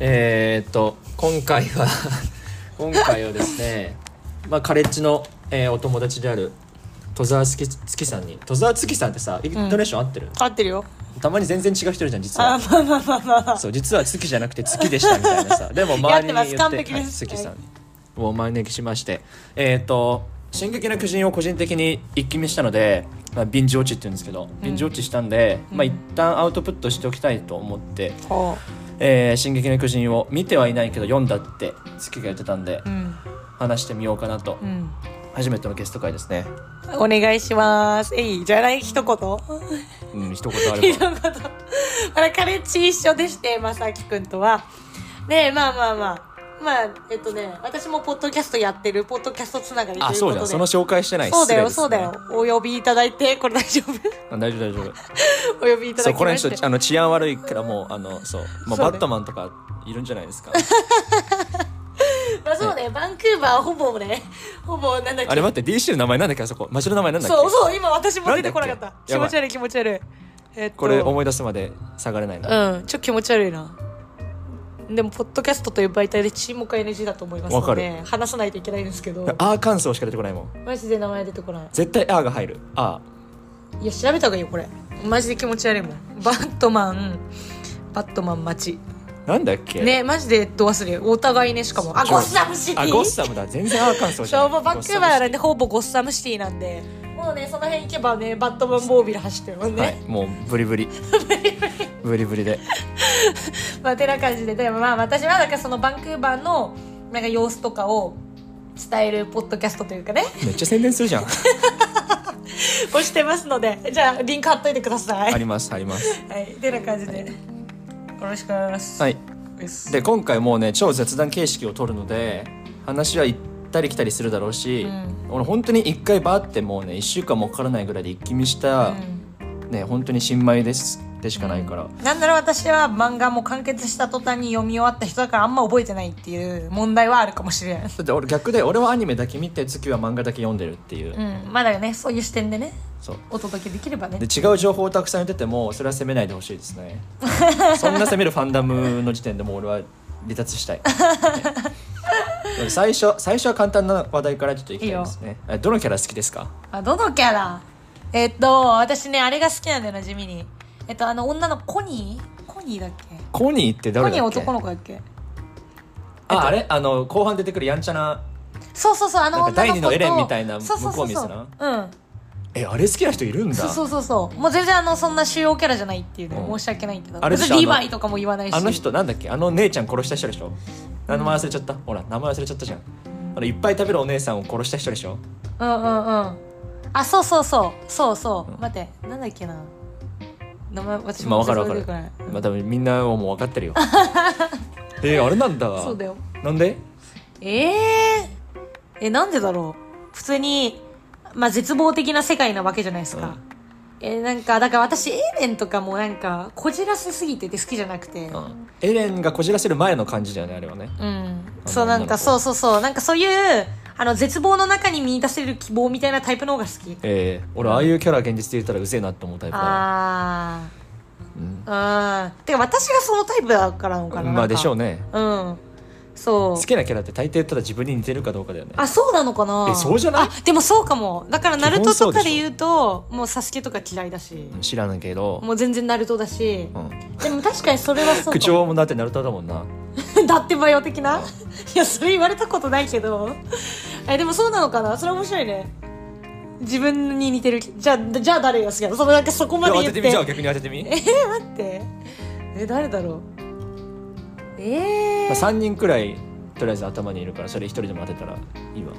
えー、っと今回は 今回はですねまあカレッジの、えーお友達である戸沢月月さんに戸沢月さんってさイントネーション合ってる、合ってるよ。たまに全然違う人いるじゃん実は。あまあまあまあまあそう実は月じゃなくて月でしたみたいなさ。でも周りに言ってはい月さんをお招きしまして。えっ、と「進撃の巨人」を個人的に一気見したので、まあ、ビンジウォッチって言うんですけど、ビンジウォッチしたんで、まあ一旦アウトプットしておきたいと思って。ほ「えー進撃の巨人」を見てはいないけど読んだって月が言ってたんで、ううん。話してみようかなと、うん。初めてのゲスト会ですね。お願いします。えいじゃない一言？うん一言あれば。一言。あれカレッジ一緒でしてまさきくんとは。でまあまあまあまあえっとね私もポッドキャストやってるポッドキャストつながりということで。あそうじゃんその紹介してないそうだよ、そうだよ。お呼びいただいて、これ大丈夫？あ大丈夫大丈夫。お呼びいただきまして。人あの治安悪いからもうあのそう、まあ、バットマンとかいるんじゃないですか。まあそうね、バンクーバーはほぼね、ほぼなんだっけ？あれ待って DC の名前なんだっけ？あそこ。町の名前なんだっけ？そうそう、今私も出てこなかった。っ。け気持ち悪い気持ち悪い。えっと、これ思い出すまで下がれないな、うん、ちょっと気持ち悪いな。でも、ポッドキャストという媒体で沈黙は NG だと思いますので、話さないといけないんですけど、アーカンソーしか出てこないもん。マジで名前出てこない。絶対アーが入る。あいや、調べた方がいいよ、これ。マジで気持ち悪いもん。バットマン、バットマン街。ーなんだっけ？ね、マジでど忘れ。お互いね、しかも。あ、ゴッサムシティ。あゴッサムだ。全然アーカンソーじゃない。バンクーバーなんでほぼゴッサムシティなんで。もうねその辺行けばねバットマンモービル走ってるもんね、はいもうブリブリ。ブリブリで。まあてな感じで。でもまあ私はだからそのバンクーバーのなんか様子とかを伝えるポッドキャストというかね。めっちゃ宣伝するじゃん。をしてますので。じゃあリンク貼っといてください。ありますあります。はい。てな感じで、よろしくお願いします。はい。で今回もうね超雑談形式を取るので話は行ったり来たりするだろうし、俺本当に一回バーってもうね1週間もかからないぐらいで一気見した、ね本当に新米ですでしかないから、なんだろう私は漫画も完結した途端に読み終わった人だからあんま覚えてないっていう問題はあるかもしれないだって俺逆で俺はアニメだけ見て月は漫画だけ読んでるっていう、うん。まだねそういう視点でねそう。お届けできればね。で違う情報をたくさん言っててもそれは責めないでほしいですね。そんな責めるファンダムの時点でもう俺は離脱したい、ね 最初最初は簡単な話題からちょっといきたいですね。えどのキャラ好きですか？あどのキャラ？えっと私ねあれが好きなんだよな地味にえっとあの女のコニー？コニーだっけ？コニーってコニー誰だっけ？男の子だっけ？ああれ？あの後半出てくるやんちゃなそうそうそうあのなんか女の子と第二のエレンみたいなそうそうそうそう。向こう見せな？うん。えあれ好きな人いるんだ。そうそうそうそう。もう全然あのそんな主要キャラじゃないっていうね、うん。申し訳ないけど。あれでしょ？別にリヴァイとかも言わないし。あの人なんだっけ？あの姉ちゃん殺した人でしょ？名前忘れちゃった、ほら名前忘れちゃったじゃん。あのいっぱい食べるお姉さんを殺した人でしょ？うんうんうん。あそうそうそう。そうそう、待ってなんだっけな？名前私もまあ分かる分かる。出てこない。まあ多分みんなはもう分かってるよ。えー、あれなんだ。そうだよ。なんで？えええなんでだろう。普通にまあ絶望的な世界なわけじゃないですか、えなんかだから私エレンとかもなんかこじらせすぎてて好きじゃなくて。うん、うんエレンがこじらせる前の感じだよねあれはね。そうなんかそうそうそう。なんかそういうあの絶望の中に見出せる希望みたいなタイプの方が好き。えー、俺ああいうキャラ現実で言ったらうぜえなって思うタイプだわ。あうん。ーあー。てか私がそのタイプだからなのかな。まあでしょうね。ねうん。そう。好きなキャラって大抵ただ自分に似てるかどうかだよね。あそうなのかな。えそうじゃない？あでもそうかも。だからナルトとかで言うともうサスケとか嫌いだし。うん知らないけど、もう全然ナルトだし。うん、でも確かにそれはそうかも。口調もだってナルトだもんなだってばよ的な？いやそれ言われたことないけど。えでもそうなのかな？それ面白いね。自分に似てる。じゃあじゃあ誰が好きなの？そのなんかそこまで言って。じゃあ逆に当ててみ、えー、待って。え誰だろう？えー。まあ、3人くらいとりあえず頭にいるからそれ1人でも当てたらいいわ。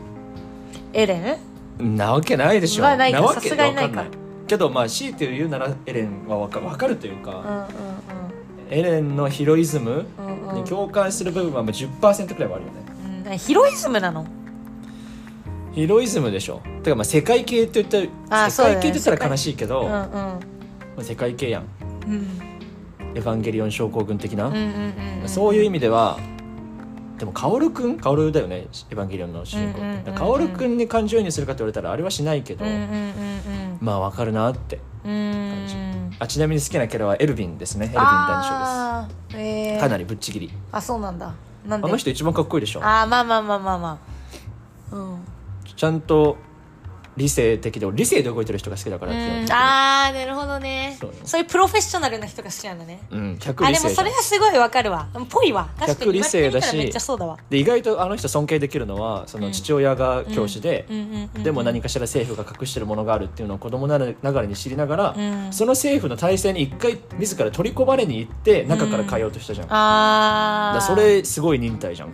エレン？なわけないでしょ。はないか。わけさすがにないか。けどまあ強いて言うならエレンはわかわかるというか、うんうん。エレンのヒロイズムうんうん。に共感する部分はまあ10%くらいはあるよね。うん。うんヒロイズムなの？ヒロイズムでしょ。てかまあ世界系って言ったら世あそうだね。界系って言ったら悲しいけど、うんうん。まあ、世界系やん。うん。エヴァンゲリオン症候群的な、うんうんうんうんそういう意味ではでも薫くん？薫だよねエヴァンゲリオンの主人公うんうんうんうんって薫くんに感情移入するかって言われたらあれはしないけど、うんうんうんまあわかるなって。うん。うんあちなみに好きなキャラはエルヴィンですね。エルヴィン男将あーえー、かなりぶっちぎり。あそうなんだ。なんで？あの人一番かっこいいでしょ。あーまあまあまあまあまあ。うん。ちゃんと理性的で俺理性で動いてる人が好きだからあーなるほどね。そういうプロフェッショナルな人が好きなんだね。うん100あでもそれはすごいわかるわ。ぽいわ。確かに。100理性だしで意外とあの人尊敬できるのはその父親が教師で、うん。うんうんうんでも何かしら政府が隠してるものがあるっていうのを子供ながらに知りながら、うん。その政府の体制に一回自ら取り込まれに行って中から変えようとしたじゃん、だああからそれすごい忍耐じゃん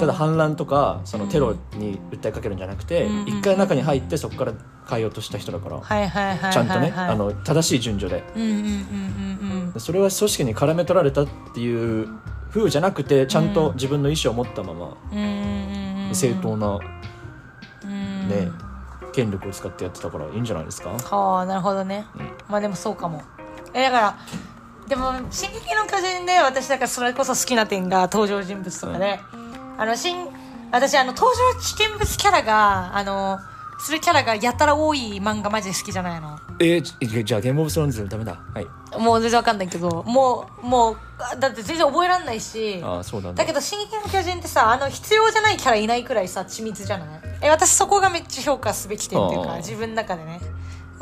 ただ反乱とかそのテロに訴えかけるんじゃなくてうん。一、回中に入ってそこから変えようとした人だから、ちゃんとね、あの正しい順序で。うんうんうんうん。うんそれは組織に絡め取られたっていう風じゃなくてちゃんと自分の意思を持ったままうんうんうんうん。正当な、うん。ね権力を使ってやってたからいいんじゃないですか？はあなるほどね、まあでもそうかも。えだからでも「進撃の巨人」で私だからそれこそ好きな点が登場人物とかで、あの新私あの登場人物キャラがあのするキャラがやたら多い漫画マジで好きじゃないの？えーじじゃあゲームオブスローンズダメだ。はい。もう全然わかんないけどもうもうだって全然覚えらんないしああそうなんだ。だけど「進撃の巨人」ってさあの必要じゃないキャラいないくらいさ緻密じゃない？え私そこがめっちゃ評価すべき点っていうあー。か自分の中でね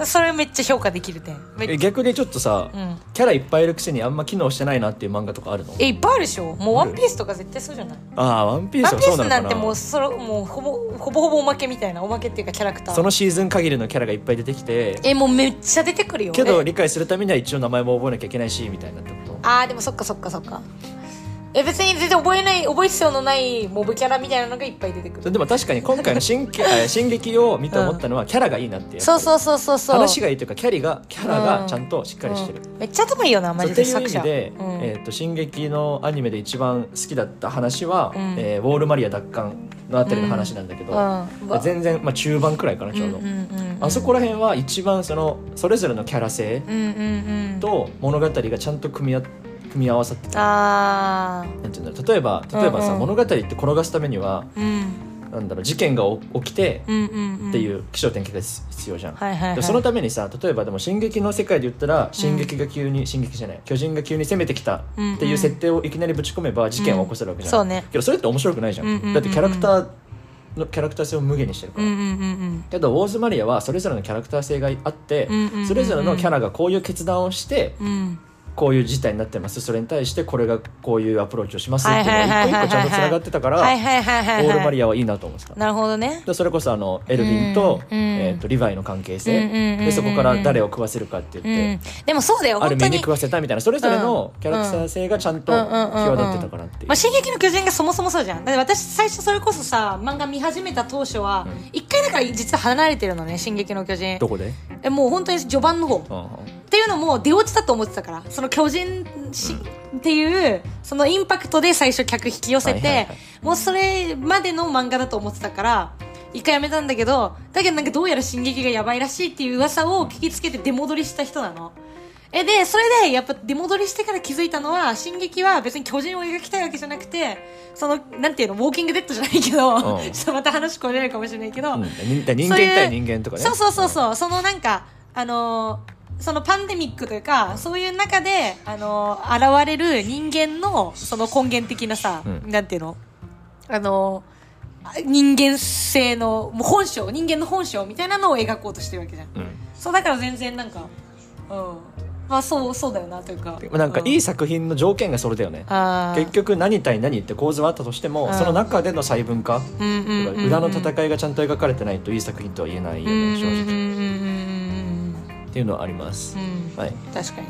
それめっちゃ評価できる点。逆にちょっとさ、うん。キャラいっぱいいるくせにあんま機能してないなっていう漫画とかあるの？えいっぱいあるでしょ？もう「ワンピースとか絶対そうじゃない？ああワンピースワンピースはそうなのかな？なんてもうそれもうほぼほぼほぼおまけみたいなおまけっていうかキャラクター。そのシーズン限りのキャラがいっぱい出てきて。えもうめっちゃ出てくるよけどえ。理解するためには一応名前も覚えなきゃいけないしみたいなってこと？あーでもそっかそっかそっかえ別に全然覚えない覚え必要のないモブキャラみたいなのがいっぱい出てくる。でも確かに今回の新進撃 を見て思ったのはキャラがいいなっていうそうそうそうそうそう。話がいいというかキャリがキャラがちゃんとしっかりしてる、うん。めっちゃ頭いいよなマジそうっていう意でうん。えー、と進撃のアニメで一番好きだった話は、うん。えーウォールマリア奪還のあたりの話なんだけど、うん。うん全然、まあ、中盤くらいかなちょうど、うんうんうんあそこら辺は一番そのそれぞれのキャラ性うんうんうん。と物語がちゃんと組み合組み合わさってなんていうんだろう。例えば例えばさ、うんうん。物語って転がすためにはーうん。なんだろう事件が起きてうんうんうん。っていう気象転結が必要じゃん、はいはいはい。でそのためにさ例えばでも「進撃」の世界で言ったら進撃が急に、進撃じゃない。巨人が急に攻めてきたっていう設定をいきなりぶち込めば事件を起こせるわけじゃん、そうね。けどそれって面白くないじゃん,、うんうんうんうん。だってキャラクターのキャラクター性を無限にしてるから、うんうんうんうん。けどウォーズマリアはそれぞれのキャラクター性があって、うんうんうんうん。それぞれのキャラがこういう決断をしてうんこういう事態になってます。それに対してこれがこういうアプローチをしますっていうのが一個一個ちゃんとつながってたからウはいはいはいはい。ォールマはリアはいいなと思ってたいなるほどね。でそれこそあのエルヴィンと,、えー、とリヴァイの関係性、でそこから誰を食わせるかってう言って、ん。でもそうだよある本当に。食わせたみたいなそれぞれのキャラクター性がちゃんと際立ってたかなっていう。まあ、進撃の巨人がそもそもそうじゃん。だって私最初それこそさ漫画見始めた当初は一、回だから実は離れてるのね進撃の巨人。どこで、えもう本当に序盤の方。うんうんっていうのも出落ちたと思ってたからその巨人し、っていうそのインパクトで最初客引き寄せて、もうそれまでの漫画だと思ってたから一回やめたんだけどだけどなんかどうやら進撃がやばいらしいっていう噂を聞きつけて出戻りした人なの。えでそれでやっぱ出戻りしてから気づいたのは進撃は別に巨人を描きたいわけじゃなくてそのなんていうのウォーキングデッドじゃないけど、うん。ちょっとまた話超えれるかもしれないけど、うん。人人間対人間とかね。そうそうそうそう、そのなんかあのーそのパンデミックというかそういう中で、あのー現れる人間のその根源的なさ、うん。なんていうの？あのー人間性のもう本性人間の本性みたいなのを描こうとしてるわけじゃん。うん。そうだから全然なんかうん。まあそうそうだよなというか。なんかいいうん作品の条件がそれだよね、あー。結局何対何って構図はあったとしても、うん。その中での細分化、うんうんうんうん。裏の戦いがちゃんと描かれてないといい作品とは言えないよね、正直、っていうのはあります、うん。うんはい、確かに。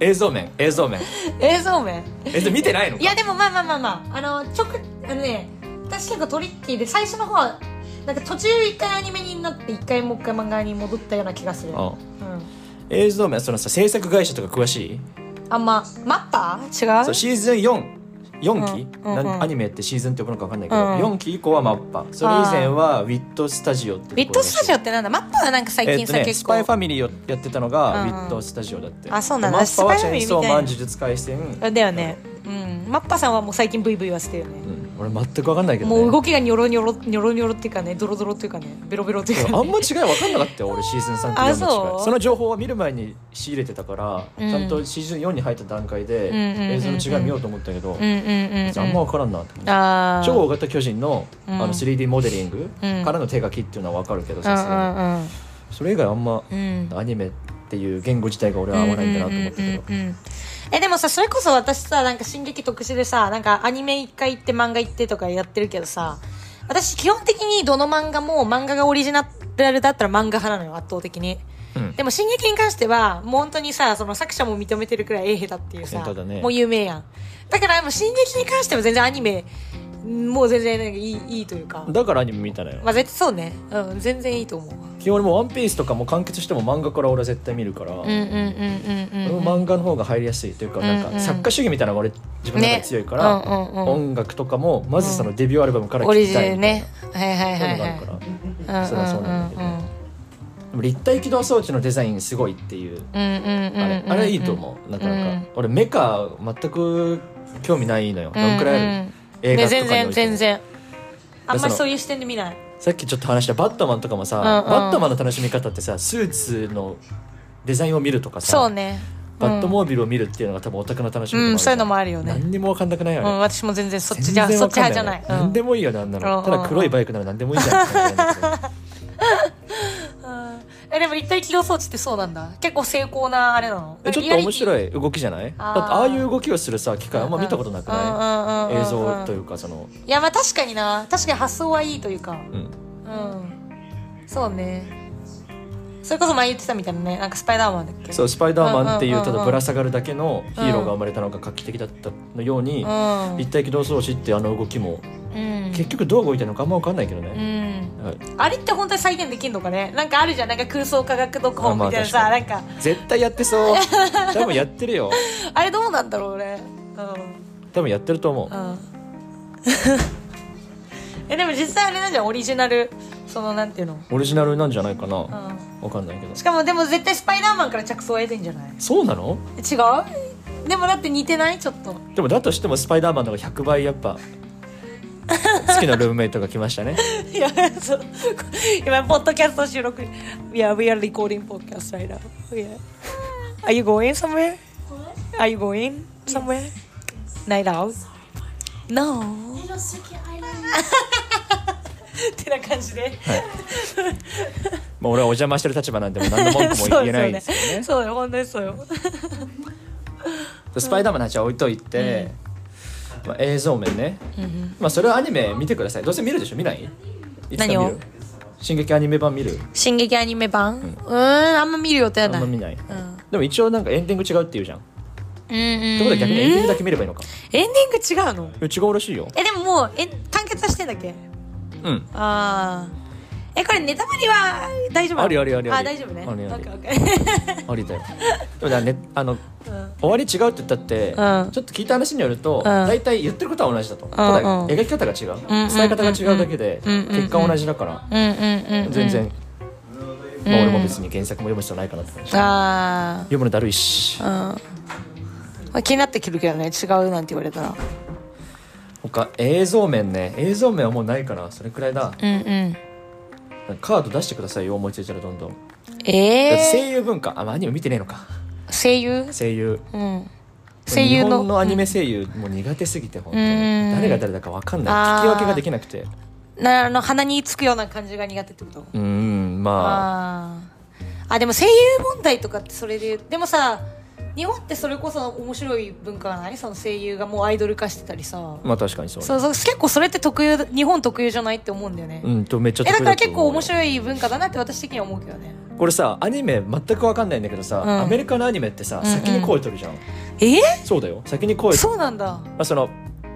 映像面。映像面。映像面。映像見てないのか？いやでもまあまあまあまあ。あのちょくあのね私結構トリッキーで最初の方はなんか途中一回アニメになって一回もう一回漫画に戻ったような気がする。あうん。映像面そのさ制作会社とか詳しい？あんまマッパー違う？そうシーズン44期、うんうんうん。アニメってシーズンって呼ぶのか分かんないけど、うん。4期以降はマッパ。それ以前はウィットスタジオってウィットスタジオオってなんだ？マッパーはなんか最えっとね、近さ結構。スパイファミリーをやってたのが、うんうん。ウィットスタジオだって。あそうなんだでマッパはチェンソーマン呪術廻戦、あだよね。うん。マッパさんはもう最近ブイブイはしてるよね。うん俺全く分かんないけど、ね、もう動きがニョロニョロニョロニョロっていうかねドロドロっていうかねベロベロっていうか、ね、あんま違い分かんなかったよ俺シーズン3と4の違いあその情報は見る前に仕入れてたから、うん。ちゃんとシーズン4に入った段階で映像の違い見ようと思ったけど、うんうんあんま分からんなってあー。超大型巨人の,、うん。あの 3D モデリングうん。からの手書きっていうのは分かるけどうんさすがにうん。それ以外あんまアニメっていう言語自体が俺は合わないんだなと思ったけどえでもさそれこそ私さなんか進撃特殊でさなんかアニメ一回行って漫画行ってとかやってるけどさ私基本的にどの漫画も漫画がオリジナルだったら漫画派なのよ圧倒的に。うん。でも進撃に関してはもう本当にさその作者も認めてるくらい絵下手っていうさ、ね。もう有名やん。だからもう進撃に関しては全然アニメもう全然なんかいいいいというか。だからアニメ見たのよ。まあ絶対そうね。うん全然いいと思う。基本俺も「ワンピースとかも完結しても漫画から俺は絶対見るから、うんうんうんうんうん俺も漫画の方が入りやすいというか、なんうんうんか作家主義みたいなのが俺自分の中で強いから、ねうんうんうん。音楽とかもまずそのデビューアルバムからオリジ聴きたいみたいはいはいはいい。うはいのがあるから、うんそれはそうなんだけど。うんでも立体起動装置のデザインすごいっていう、うんうんうんうんあれあれいいと思う。なかなか、うん俺メカ全く興味ないのよ、どんくらいある、映画とかにね全おいても。然全然。あんまりそういう視点で見ない。さっきちょっと話したバットマンとかもさ、うんうんバットマンの楽しみ方ってさスーツのデザインを見るとかさそうね。バットモービルを見るっていうのが多分オタクの楽しみうんそういうのももあるよね。何にも分かんなくないよね、うん私も全然そっち全じゃそっち派じゃない。よね何でもいいよねあんなの、うんただ黒いバイクなら何でもいいじゃんって感じなんだけど。うんえでも立体起動装置ってそうなんだ。結構成功なあれなの。えちょっと面い白い動きじゃない？だってあーああいう動きをするさ機械あんま見たことなくない？映像といううかその。いやまあ確かにな。確かに発想はいいというか。うん。うん。そうね。それこそ前言ってたみたいなね。なんかスパイダーマンだっけ？そうスパイダーマンっていうただぶら下がるだけのヒーローが生まれたのが画期的だったのように、うん。立体起動装置ってあの動きもうん。結局どう動いてるのかあんま分かんないけどうね、んはい。あれって本当に再現できるのかね？なんかあるじゃん。なんか空想科学読本みたいなさ、あまあなんか。絶対やってそう。多分やってるよ。あれどうなんだろうね多分やってると思う。うん。う んえでも実際あれなんじゃん。オリジナル。そのなんていうの？オリジナルなんじゃないかな、うん。分かんないけど。しかもでも絶対スパイダーマンから着想を得てんじゃない？そうなの？違う？でもだって似てない？ちょっと。でもだとしてもスパイダーマンの方が100倍やっぱ好きなルームメイトが来ましたね。いやそう。今ポッドキャスト収録。Yeah, we are recording podcast right now. Yeah. Are you going somewhere? Are you going somewhere? Night out? No. ってな感じでまあ俺はお邪魔してる立場なんでもう何の文句も言えないんですけどね。そうよ。本当にそうよ。スパイダーマンの話は置いといて、まあ、映像面ね、まあそれはアニメ見てください。どうせ見るでしょ？見ない？何を？る進撃アニメ版見る？進撃アニメ版？うーんあんま見る予定はない。あんま見ない、うん。でも一応なんかエンディング違うって言うじゃん。っうんうん。てことは逆にエンディングだけ見ればいいのか。エンディング違うの？え違うらしいよえでももうえ完結はしてんだっけ？うん。ああえこれネタバレは大丈夫ありありありあ大丈夫ね。ありあり。ありだよ。でもねあのうん。終わり違うって言ったって、うん。ちょっと聞いた話によると、ん。大体言ってることは同じだと、ただうん。描き方が違う、ん伝え方が違うだけで、結果は同じだから、全然、まあ、俺も別に原作も読む必要ないかなって感じあ読むのだるいし。まあ気になってくるけどね違うなんて言われたら。他映像面ね。映像面はもうないかなそれくらいだ。うんうんカード出してくださいよ思いついたらどんどん、だってえ声優文化。あ、まあ、アニメ見てねえのか。ー、声優？声優。うん。声優の日本のアニメ声優もう苦手すぎて本当に。うん。誰が誰だか分かんない。聞き分けができなくて。なあの鼻につくような感じが苦手ってこと？うーんまあ。あでも声優問題とかってそれででもさ日本ってそれこそ面白い文化がない？その声優がもうアイドル化してたりさ。まあ確かにそうね。そうそう結構それって特有日本特有じゃないって思うんだよね、うんとめっちゃえだから結構面白い文化だなって私的には思うけどね。これさアニメ全く分かんないんだけどさ、うん。アメリカのアニメってさ、うんうん。先に声取るじゃん。え？そうだよ。先に声そうなんだ。まあ、その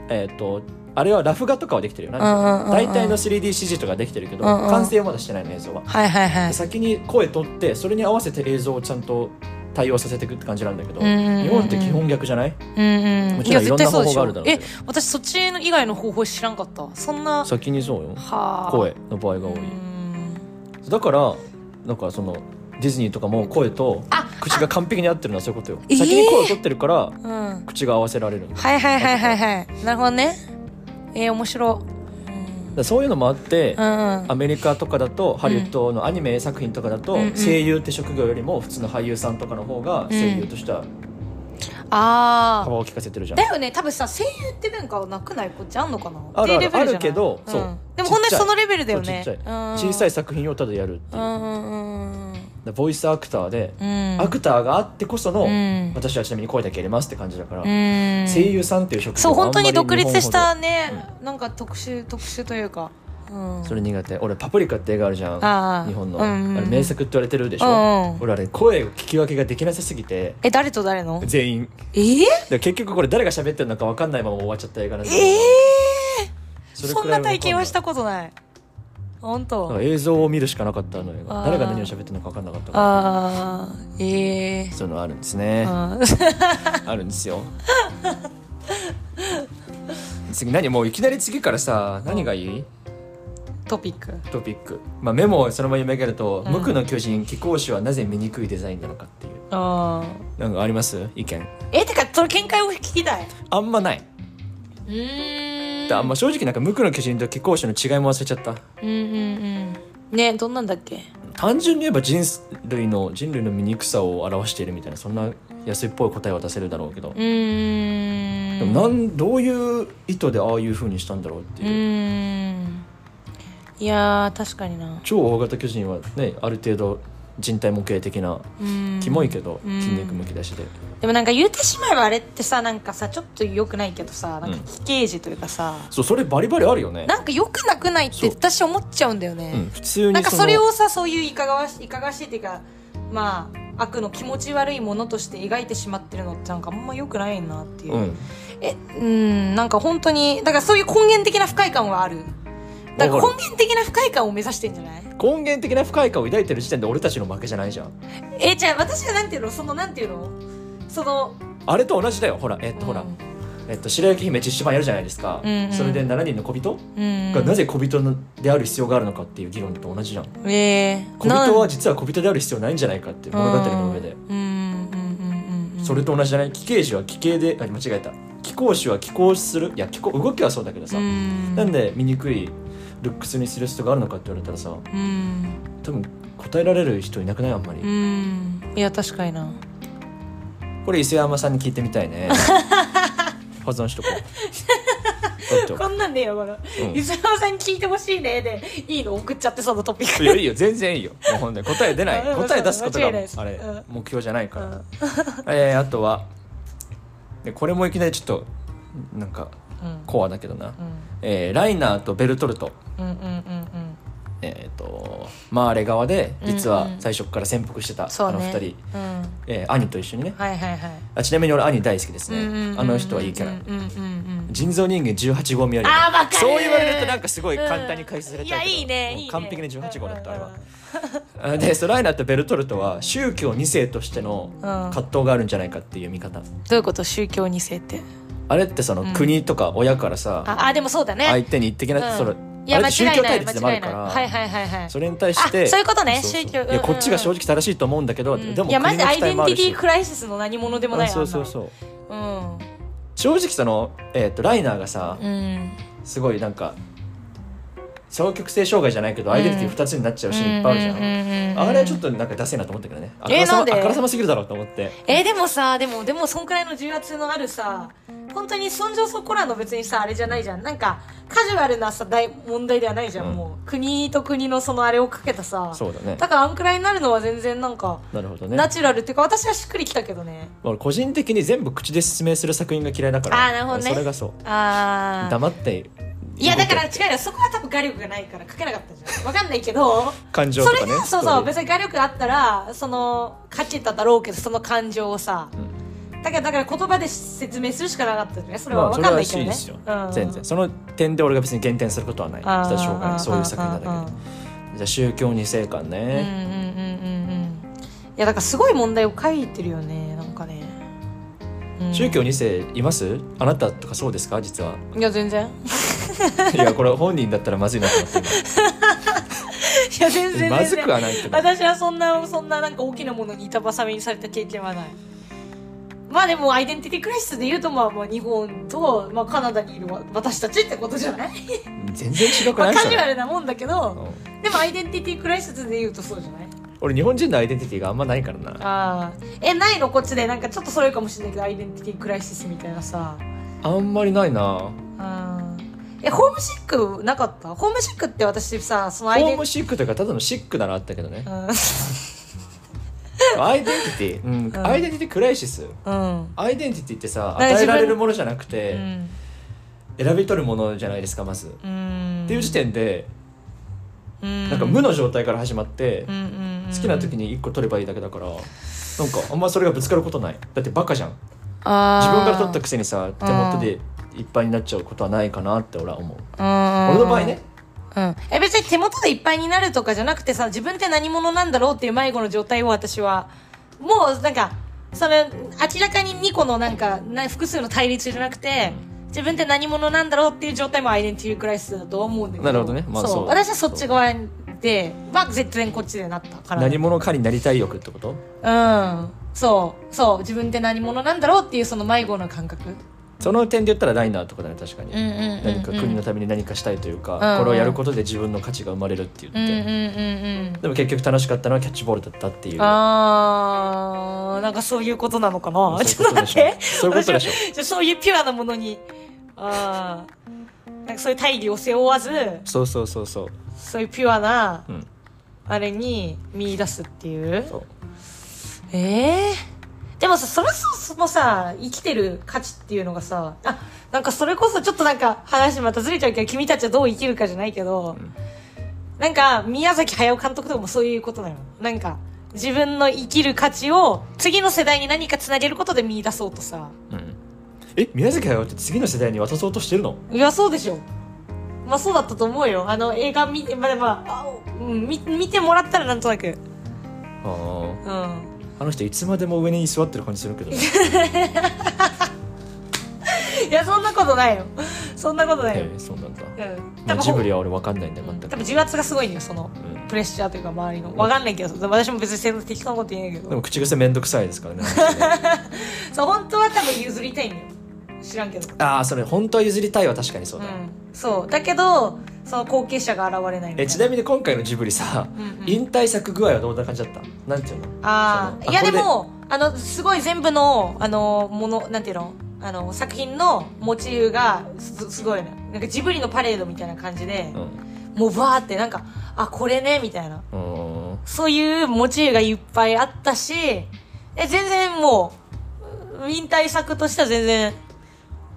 えっ、とあれはラフ画とかはできてるよな。大体の 3DCG とかできてるけど、完成はまだしてないの映像は、はいはいはい。先に声取ってそれに合わせて映像をちゃんと対応させていくって感じなんだけど、日本って基本逆じゃない？もちろんいろんな方法があるだろうけえど私そっちの以外の方法知らんかった。そんな先にそうよ。はあ。声の場合が多い。うん。だからなんかそのディズニーとかも声とあ口が完璧に合ってるのはそういうことよ。えー。先に声を取ってるからうん。口が合わせられるはいはいはいはいはい。なるほどね。えー、面白らそういうのもあって、アメリカとかだとハリウッドのアニメ作品とかだと、声優って職業よりも普通の俳優さんとかの方が声優としてはああ幅を利かせてるじゃん、だよね。多分さ声優ってなんかなくない？こっちあんのかな？あるある。っていうレベルじゃない？あるけどうん。そう。でもほんとにそのレベルだよね。小さい作品をただやるっていうボイスアクターで、うん。アクターがあってこその、うん。私はちなみに声だけやりますって感じだから、うん。声優さんっていう職業そう本当に独立した日ね、なんか特殊特殊というか、それ苦手。俺パプリカって映画あるじゃん日本の、あれ名作って言われてるでしょ、俺あれ声を聞き分けができなさすぎて。え誰と誰の？全員。え？ー、で結局これ誰が喋ってるのか分かんないまま終わっちゃった映画なんでええそそんな体験はしたたことない本当。映像を見るしかなかったのよ。あー。誰が何を喋ってるのか分かんなかったから。ああええ。そういうのあるんですね。あー。あるんですよ。次何もういきなり次からさ何がいい？トピック。トピック、まあ、メモをそのまま読み上げると「うん。無垢の巨人貴公子はなぜ醜いデザインなのか」っていう。ああなんかあります？意見。えてかその見解を聞きたい。あんまない、うーんであんま正直なんか無垢の巨人と貴公子の違いも忘れちゃった。うんうんうん。ねどんなんだっけ？単純に言えば人類の人類の醜さを表しているみたいなそんな安いっぽい答えは出せるだろうけど、うーん。でもなんどういう意図でああいう風にしたんだろうってう。いう、ーん。いやー確かにな。超大型巨人はねある程度人体模型的なうん。キモいけどうん。筋肉むき出しで、でもなんか言うてしまえばあれってさなんかさちょっと良くないけどさなんかうん奇形児というかさ、そうそれバリバリあるよね。なんか良くなくないって私思っちゃうんだよね、う。ん、普通になんかのそれをさそういういかがわしいかがわしいっていうかまあ悪の気持ち悪いものとして描いてしまってるのってなんかあんま良くないなっていう、うん。えうんなんか本当にだからそういう根源的な不快感はあるだから根源的な不快感を目指してんじゃない？根源的な不快感を抱いてる時点で俺たちの負けじゃないじゃん。えじゃあ私はなんていうの？そのなんていうの？そのあれと同じだよほら。えっと、ほら。うん。えっと白雪姫実写版やるじゃないですか、うんうん。それで7人の小人？うんがなぜ小人のである必要があるのかっていう議論と同じじゃん。えー、小人は実は小人である必要ないんじゃないかって物語の上でうんうんうんうんうんそれと同じじゃない？奇形児は奇形であ間違えた。貴公子は貴公する？いや貴公動きはそうだけどさ、うん。なんで醜いルックスにする必要があるのかって言われたらさうん。多分答えられる人いなくない？あんまり、うん。いや確かにな。これ伊勢山さんに聞いてみたいね。保存しと こう。こんなんでよこれうん。伊沢さんに聞いてほしいね。でいいの送っちゃってそのトピック。いやいいよ。全然いいよ。もうほんで答え出ない。うん。答え出すことがあれうん。目標じゃないから、うん。えーあとはでこれもいきなりちょっとなんかうん。コアだけどな、うんえーライナーとベルトルト。うんうんうんえっ、とマーレ側で実はうん。うん最初から潜伏してた、そうね。あの二人、うん。えー兄と一緒にね。はいはいはい。あちなみに俺兄大好きですね、うんうんうんうんあの人はいいキャラ、うんうんうんうん。人造人間18号見あるよねあーわかる。そう言われるとなんかすごい簡単に解説されいちゃうけど、やいいいいね。完璧に18号だったあれは。あでソライナとベルトルトは宗教2世としての葛藤があるんじゃないかっていう見方、どういうこと？宗教2世ってあれってそのうん国とか親からさ、ああでもそうだね。相手に一的な、うん。そのいやあれって宗間違いない教対立でもあ間違いない。るから、はいはいはいはい。それに対してあそういうことね。宗教いやこっちが正直正しいと思うんだけど、うん。でもいやマジでアイデンティティククライシスの何者でもないあそうそうそううう。ん正直その、えー、とライナーがさ、うん。すごいなんか双極性障害じゃないけどアイデンティティ2つになっちゃうシーンいっぱいあるじゃん、あれはちょっとなんかダセえなと思ったけどね。あからさまえなんで？あからさますぎるだろうと思ってえでもさでもでもそんくらいの重圧のあるさ本当にそんじょそこらの別にさあれじゃないじゃん。なんかカジュアルなさ大問題ではないじゃん、うん。もう国と国のそのあれをかけたさ。そうだね。だからあんくらいになるのは全然なんか、なるほどね。ナチュラルっていうか私はしっくりきたけどね。俺個人的に全部口で説明する作品が嫌いだからあーなるほどね。それがそう。ああ黙っていやだから違うよ。そこは多分画力がないから書けなかったじゃん。わかんないけど感情それとかね。がそうそう別に画力あったらその書けただろうけどその感情をさ、だからだから言葉で説明するしかなかったじゃんそれはわまあそれはかんないけどね、いいですよ、うん。全然。その点で俺が別に減点することはない。そういう作品なんだけど。じゃあ宗教二世観うんうんね、うんうんうんうん。いやだからすごい問題を書いてるよねなんかね、うん。宗教二世います？あなたとかそうですか？実は。いや全然。いやこれ本人だったらまずいなと思って いや全然全然。今まずくはないけど私はそんなそんななんか大きなものに板挟みにされた経験はないまあでもアイデンティティクライシスで言うとまあまあ日本と、まあ、カナダにいるわ私たちってことじゃない？全然違くない？それジュアルなもんだけどうんでもアイデンティティクライシスで言うとそうじゃない？俺日本人のアイデンティティがあんまないからな。ああえないのこっちでなんかちょっとそれかもしれないけどアイデンティティクライシスみたいなさ。あんまりないな。うんえホームシックなかった？ホームシックって私さそのアイデンホームシックというかただのシックならあったけどね。うんアイデンティティ、うん。うんアイデンティティクライシス。うん。アイデンティティってさ与えられるものじゃなくて、うん。選び取るものじゃないですかまず、うん。っていう時点でうん。なんか無の状態から始まって、うんうんうん。好きな時に1個取ればいいだけだからなんかあんまそれがぶつかることない。だってバカじゃん。自分から取ったくせにさ手元でいっぱいになっちゃうことはないかなって俺は思う。うん。俺の場合ねうん、え別に手元でいっぱいになるとかじゃなくてさ自分って何者なんだろうっていう迷子の状態を私は。もうなんかそれ明らかに2個のなんかな複数の対立じゃなくて自分って何者なんだろうっていう状態もアイデンティティクライシスだとは思うんだけど。なるほどね。まあそう。そう私はそっち側でまあ絶対こっちでなったから。何者かになりたい欲ってこと？うん。そう。そう。自分って何者なんだろうっていうその迷子の感覚その点で言ったらライナーとかだね確かに、何か国のために何かしたいというか、うんうん。これをやることで自分の価値が生まれるって言って、で。も結局楽しかったのはキャッチボールだったっていう。あーなんかそういうことなのかな？ちょっと待って。そういうことでしょ そういうピュアなものにあーなんかそういう大義を背負わずそうそうそうそう。そういうピュアなうん。あれに見出すっていう。そう。ええでもさそもそもさ生きてる価値っていうのがさあなんかそれこそちょっとなんか話またずれちゃうけど君たちはどう生きるかじゃないけど、なんか宮崎駿監督とかもそういうことなのなんか自分の生きる価値を次の世代に何かつなげることで見出そうとさ。うん。え宮崎駿って次の世代に渡そうとしてるの？いやそうでしょ。まあそうだったと思うよ。あの映画見てまあまああうん見見てもらったらなんとなく。あー。うんあの人いつまでも上に座ってる感じするけどね。いやそんなことないよ。そんなことないよ。へ、えそうなんだ、うん。まあ、ジブリは俺分かんないんだよ全く。多分重圧がすごいのよそのうん。プレッシャーというか周りの。わかんないけど私も別に適当なこと言えないけど。でも口癖めんどくさいですからね そう本当は多分譲りたいんだよ。知らんけど。ああそれ本当は譲りたいは確かにそうだ、うん。そう。だけどその後継者が現れないみたいな。えちなみに今回のジブリさ、うんうん。引退作具合はどんな感じだった？なんていうの？ああいやでもあのすごい全部のあのものなんていうの？あの作品のモチーフがすすごいね。なんかジブリのパレードみたいな感じで、もうバーってなんかあこれね？みたいな。うんうん。そういうモチーフがいっぱいあったしえ全然もう引退作としては全然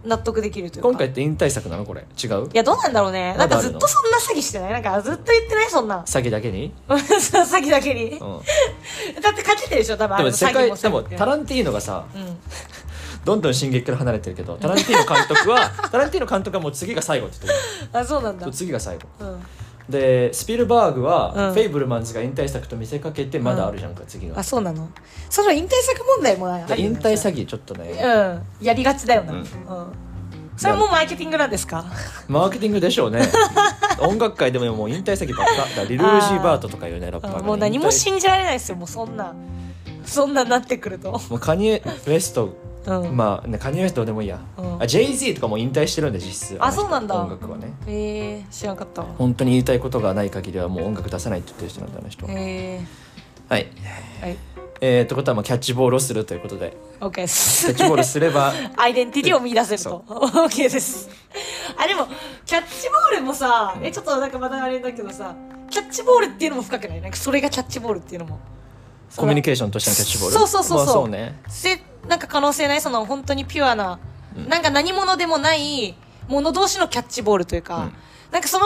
納得できるというか。今回って引退作なのこれ？違う？いやどうなんだろうね。なんかずっとそんな詐欺してない？なんかずっと言ってないそんな。詐欺だけに、詐欺だけに。うん、だって勝ててるでしょ多分あでのも世界でもタランティーノがさうん。どんどん進撃から離れてるけどタランティーノ監督は タランティーノ監督はもう次が最後って言ってあそうなんだ。る次が最後。うんでスピルバーグは、うん。フェイブルマンズが引退作と見せかけてまだあるじゃんか、次があそうなの？それは引退作問題もないで引退詐欺ちょっとね。うん。やりがちだよな。ううん。ん、それもマーケティングなんですか？マーケティングでしょうね。音楽界でももう引退詐欺ばっか。だからリルージーバートとかいうねラッパーが、ね、もう何も引退。信じられないですよ。もうそんなそんななってくると。もうカニエ・ウエストうん。まあねカニエ・ウエストどうでもいいや、うん。あ JZ とかも引退してるんで実質の人あそうなんだ。音楽はね。えー、知らんかった。わ本当に言いたいことがない限りはもう音楽出さないって言ってる人なんだあの人。はえ。はい。ー、はい。えー、ってことはもうキャッチボールをするということで。OK でキャすッチボールすれば。アイデンティティを見出せるそと OK です。あでもキャッチボールもさえちょっとなんかまだあれだけどさキャッチボールっていうのも深くない？なんかそれがキャッチボールっていうのも。コミュニケーションとしてのキャッチボール？そうそうそうそう。まあ、そうね。せなんか可能性ないその本当にピュアな、なんか何者でもない者同士のキャッチボールというか、うん。なんかその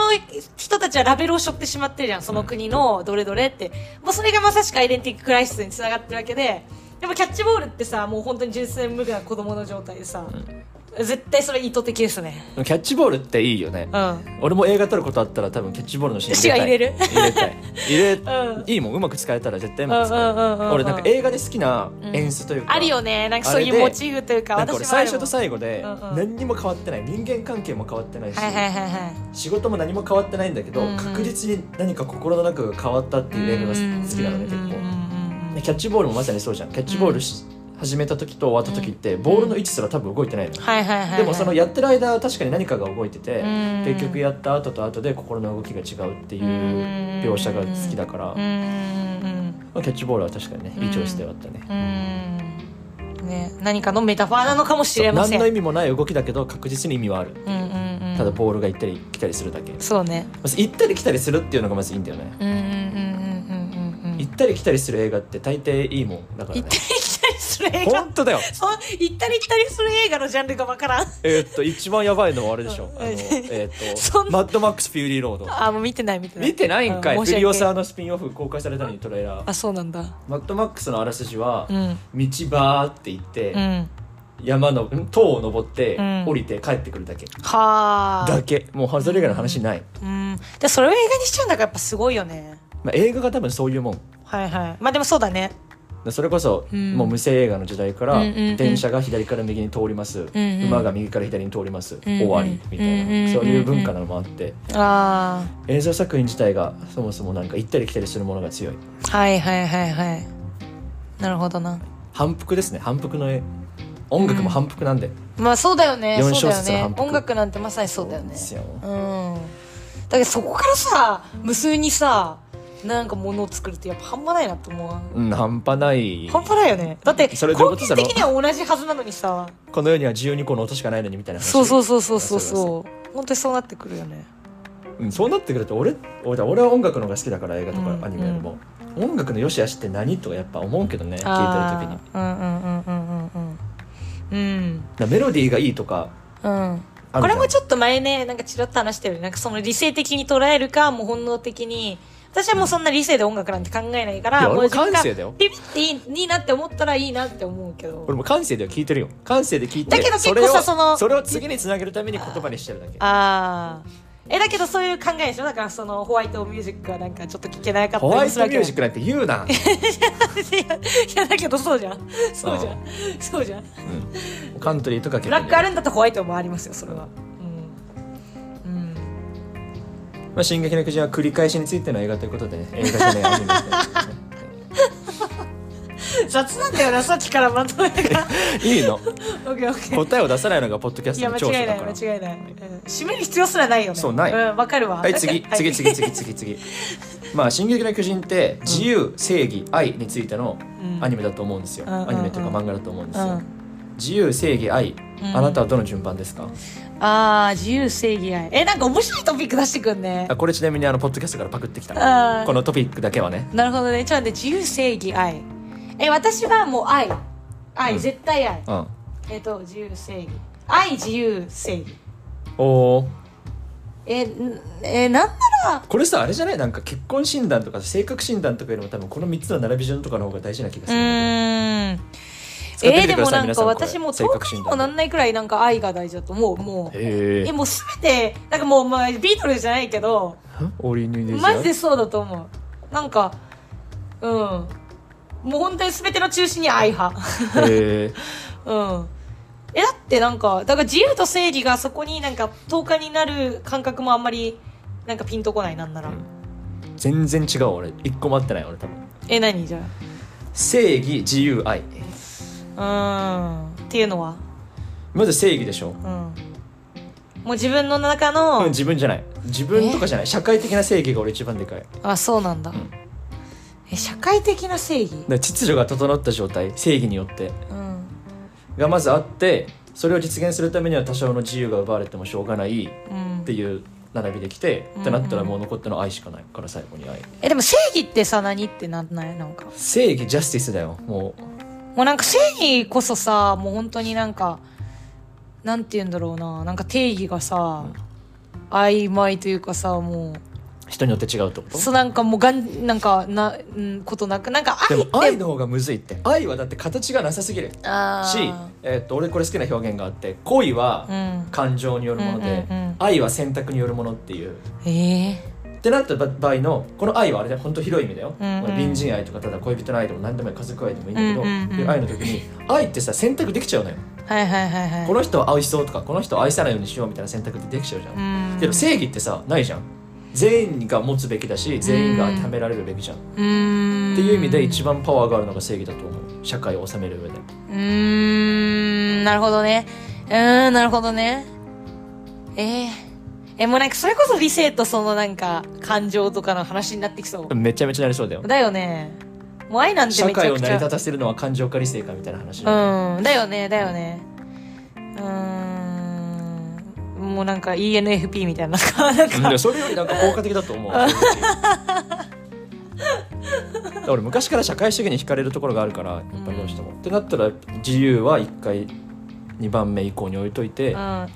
人たちはラベルを背負ってしまってるじゃんその国のどれどれって。もうそれがまさしくアイデンティティクライシスにつながってるわけででもキャッチボールってさもう本当に純粋無垢な子供の状態でさ、絶対それ意図的ですね。キャッチボールっていいよね、うん。俺も映画撮ることあったら多分キャッチボールのシーン入れる。入れたい。入れ、うん。いいもんうまく使えたら絶対うまく使える、うんうんうんうん。うん俺なんか映画で好きな演出というか、あるよね。なんかそういうモチーフというか私最初と最後でうんうん。何にも変わってない。人間関係も変わってないし、はいはい仕事も何も変わってないんだけど、うんうん。確実に何か心の中が変わったっていう映画が好きなのね結構。キャッチボールもまさにそうじゃん。キャッチボールし、始めた時と終わった時ってボールの位置すら多分動いてないの、はいはいはいはい。でもそのやってる間は確かに何かが動いててうん。結局やった後と後で心の動きが違うっていう描写が好きだから、まあ、キャッチボールは確かにねいいチョイスではあったね、ね何かのメタファーなのかもしれません。何の意味もない動きだけど確実に意味はある、う。んうんうん。ただボールが行ったり来たりするだけ。そうね。行ったり来たりするっていうのがまずいいんだよね、行ったり来たりする映画って大抵いいもんだからね。行ったりする映画。本当だよ。そう行ったり来たりする映画のジャンルがわからん。えーっと一番やばいのはあれでしょ。あのうん えーっとマッドマックス・フューリー・ロード。あもう見てない見てない。見てないんかい。フリオサーのスピンオフ公開されたのにトレーラー。あそうなんだ。マッドマックスのあらすじはうん。道バーって行って、うん。山のん塔を登って、うん。降りて帰ってくるだけ。はあ。だけ。もうそれ以外の話ない、うん。でそれを映画にしちゃうんだからやっぱすごいよね。まあ、映画が多分そういうもん。はいはい。まあでもそうだねそれこそ、うん。もう無声映画の時代から、電車が左から右に通ります、馬が右から左に通ります、終わりみたいな、そういう文化なのもあって。あ映像作品自体がそもそもなんか行ったり来たりするものが強い。あはいはいはいはい。なるほどな。反復ですね。反復の絵。音楽も反復なんで、まあそうだよね。四小節の反復。音楽なんてまさにそうだよね。ですよ。うん。だけどそこからさ無数にさなんかものを作るってやっぱ半端ないなと思う。わうん、半端ない。半端ないよね。だってそれどういう根ことだ的には同じはずなのにさこの世には12個の音しかないのにみたいな話？そうそうそうそうそうそそう本当にそうなってくるよね。うん、そうなってくると俺俺俺は音楽の方が好きだから映画とかうんアニメよりも、音楽の良し悪しって何とかやっぱ思うけどね聞いてる時に。あーうんうんうんうんうんうん。うん。らメロディーがいいとかうん。あるじゃん。これもちょっと前ねなんかチラッと話したよね。なんかその理性的に捉えるかもう本能的に私はもうそんな理性で音楽なんて考えないからもう自分が感性だよ。ビビっていいいいなって思ったらいいなって思うけど。俺も感性では聞いてるよ。感性で聞いてだけど結構それをさそのそれを次につなげるために言葉にしてるだけ。ああえだけどそういう考えでしょ？だからそのホワイトミュージックはなんかちょっと聞けなかったホワイトミュージックなんて言うな、いやいやだけどそうじゃん。そう。じゃん。そうじゃん。うん、カントリーとか結ブラックあるんだったらホワイトもありますよそれはまあ、進撃の巨人は繰り返しについての映画ということでね映画じゃないアニメ雑なんだよなさっきからまとめが。いいの？オッケーオッケー答えを出さないのがポッドキャストの間違いない長所だから。間違いない、うん。締める必要すらないよね。そうない。うんわかるわ。はい次。次次次次次。まあ「進撃の巨人」って自由、正義愛についてのうん。アニメだと思うんですよ、うん。アニメというか漫画だと思うんですよ、うん自由正義愛、うん。あなたはどの順番ですか？ああ自由正義愛。えなんか面白いトピック出してくんね。あこれちなみにあのポッドキャストからパクってきた。このトピックだけはね。なるほどね。ちょっと自由正義愛。え私はもう愛。愛、うん。絶対愛。うん。えっ、と自由正義。愛自由正義。おおえんえなんなら。これさあれじゃない？なんか結婚診断とか性格診断とかよりも多分この3つの並び順とかの方が大事な気がうするんだーん使ってえー、みてくださいでもなんか私もう性10日にもなんないくらいなんか愛が大事だと思う。もうえもうすべてなんかもう、まあ、ビートルズじゃないけどマジでそうだと思う。なんかうん。もう本当にすべての中心に愛派。へえ うん。えだってなんかだから自由と正義がそこになんか10日になる感覚もあんまりなんかピンとこないなんなら、全然違う俺。一個も合ってない俺多分。え何じゃ正義自由愛。あうん。っていうのは？まず正義でしょ。うん。もう自分の中うんの、自分じゃない。自分とかじゃない。社会的な正義が俺一番でかい。あそうなんだ、え社会的な正義？ら秩序が整った状態正義によって。うん。がまずあってそれを実現するためには多少の自由が奪われてもしょうがないうん。っていう並びできて、うんってなったらもう残ったのは愛しかないから最後に愛。えでも正義ってさ何ってなんないなんか？正義ジャスティスだよももうなんか正義こそさもう本当になんかなんて言うんだろうななんか定義がさ、曖昧というかさもう人によって違うってこと？うそうなんかもうがんなんかな、うん、ことなくなんかで愛って。も愛の方がむずいって。愛はだって形がなさすぎる。あー。し、えーっと俺これ好きな表現があって恋はうん。感情によるもので、うんうんうん愛は選択によるものっていう。ええってなった場合のこの愛はあれだよ。本当広い意味だよ、うんうん。隣人愛とかただ恋人の愛でも何でもいい家族愛でもいいんだけど、うんうんうん。愛の時に愛ってさ選択できちゃうのよ、はいはいはいはいこの人は愛しそうとかこの人を愛さないようにしようみたいな選択ってできちゃうじゃん、うん。けど正義ってさないじゃん。全員が持つべきだし全員が当てはめられるべきじゃん、うーん。っていう意味で一番パワーがあるのが正義だと思う。社会を治める上で。うーん。なるほどね。うーんなるほどね。えー、えもうなんかそれこそ理性とそのなんか感情とかの話になってきそう。めちゃめちゃなりそうだよ。だよね。もう愛なんて社めちゃくちゃ。会を成り立たせるのは感情か理性かみたいな話うん。だよねだよね。うーん。もうなんか ENFP みたいな。なんかうんでもそれよりなんか効果的だと思う。正直俺昔から社会主義に惹かれるところがあるからやっぱりどうしても、ってなったら自由は1回2番目以降に置いといて、うん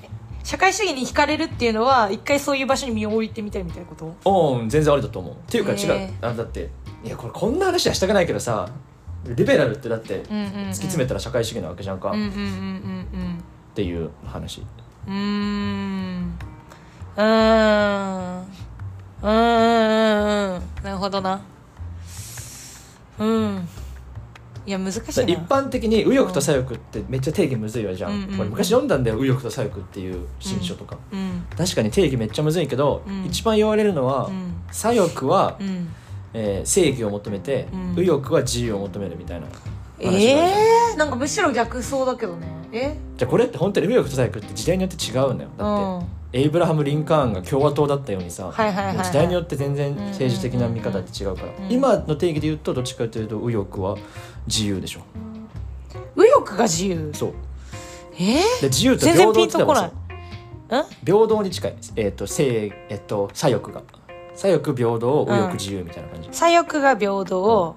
社会主義に惹かれるっていうのは一回そういう場所に身を置いてみたいみたいなこと？うん全然ありだと思う。っていうか違う、へあだっていやこれこんな話はしたくないけどさリベラルってだって突き詰めたら社会主義なわけじゃんか、っていう話。うんうーん。うん。うん。なるほどな。うんいや難しい一般的に右翼と左翼ってめっちゃ定義むずいわじゃん、うんうん昔読んだんだよ右翼と左翼っていう新書とか、うん確かに定義めっちゃむずいけど、うん。一番言われるのは、うん。左翼は、うん。えー正義を求めて、うん。右翼は自由を求めるみたいなええー、なんかむしろ逆そうだけどね。え？じゃあこれって本当に右翼と左翼って時代によって違うんだよ。うだって、んエイブラハム・リンカーンが共和党だったようにさ、はいはいはいはい。もう時代によって全然政治的な見方って違うから、うん。今の定義で言うとどっちかというと右翼は自由でしょ。右翼が自由？そう。え？ー、で自由と平等ってのもさ平等に近いえっ、と正えっ、と左翼が。左翼平等右翼自由みたいな感じ、左翼が平等を、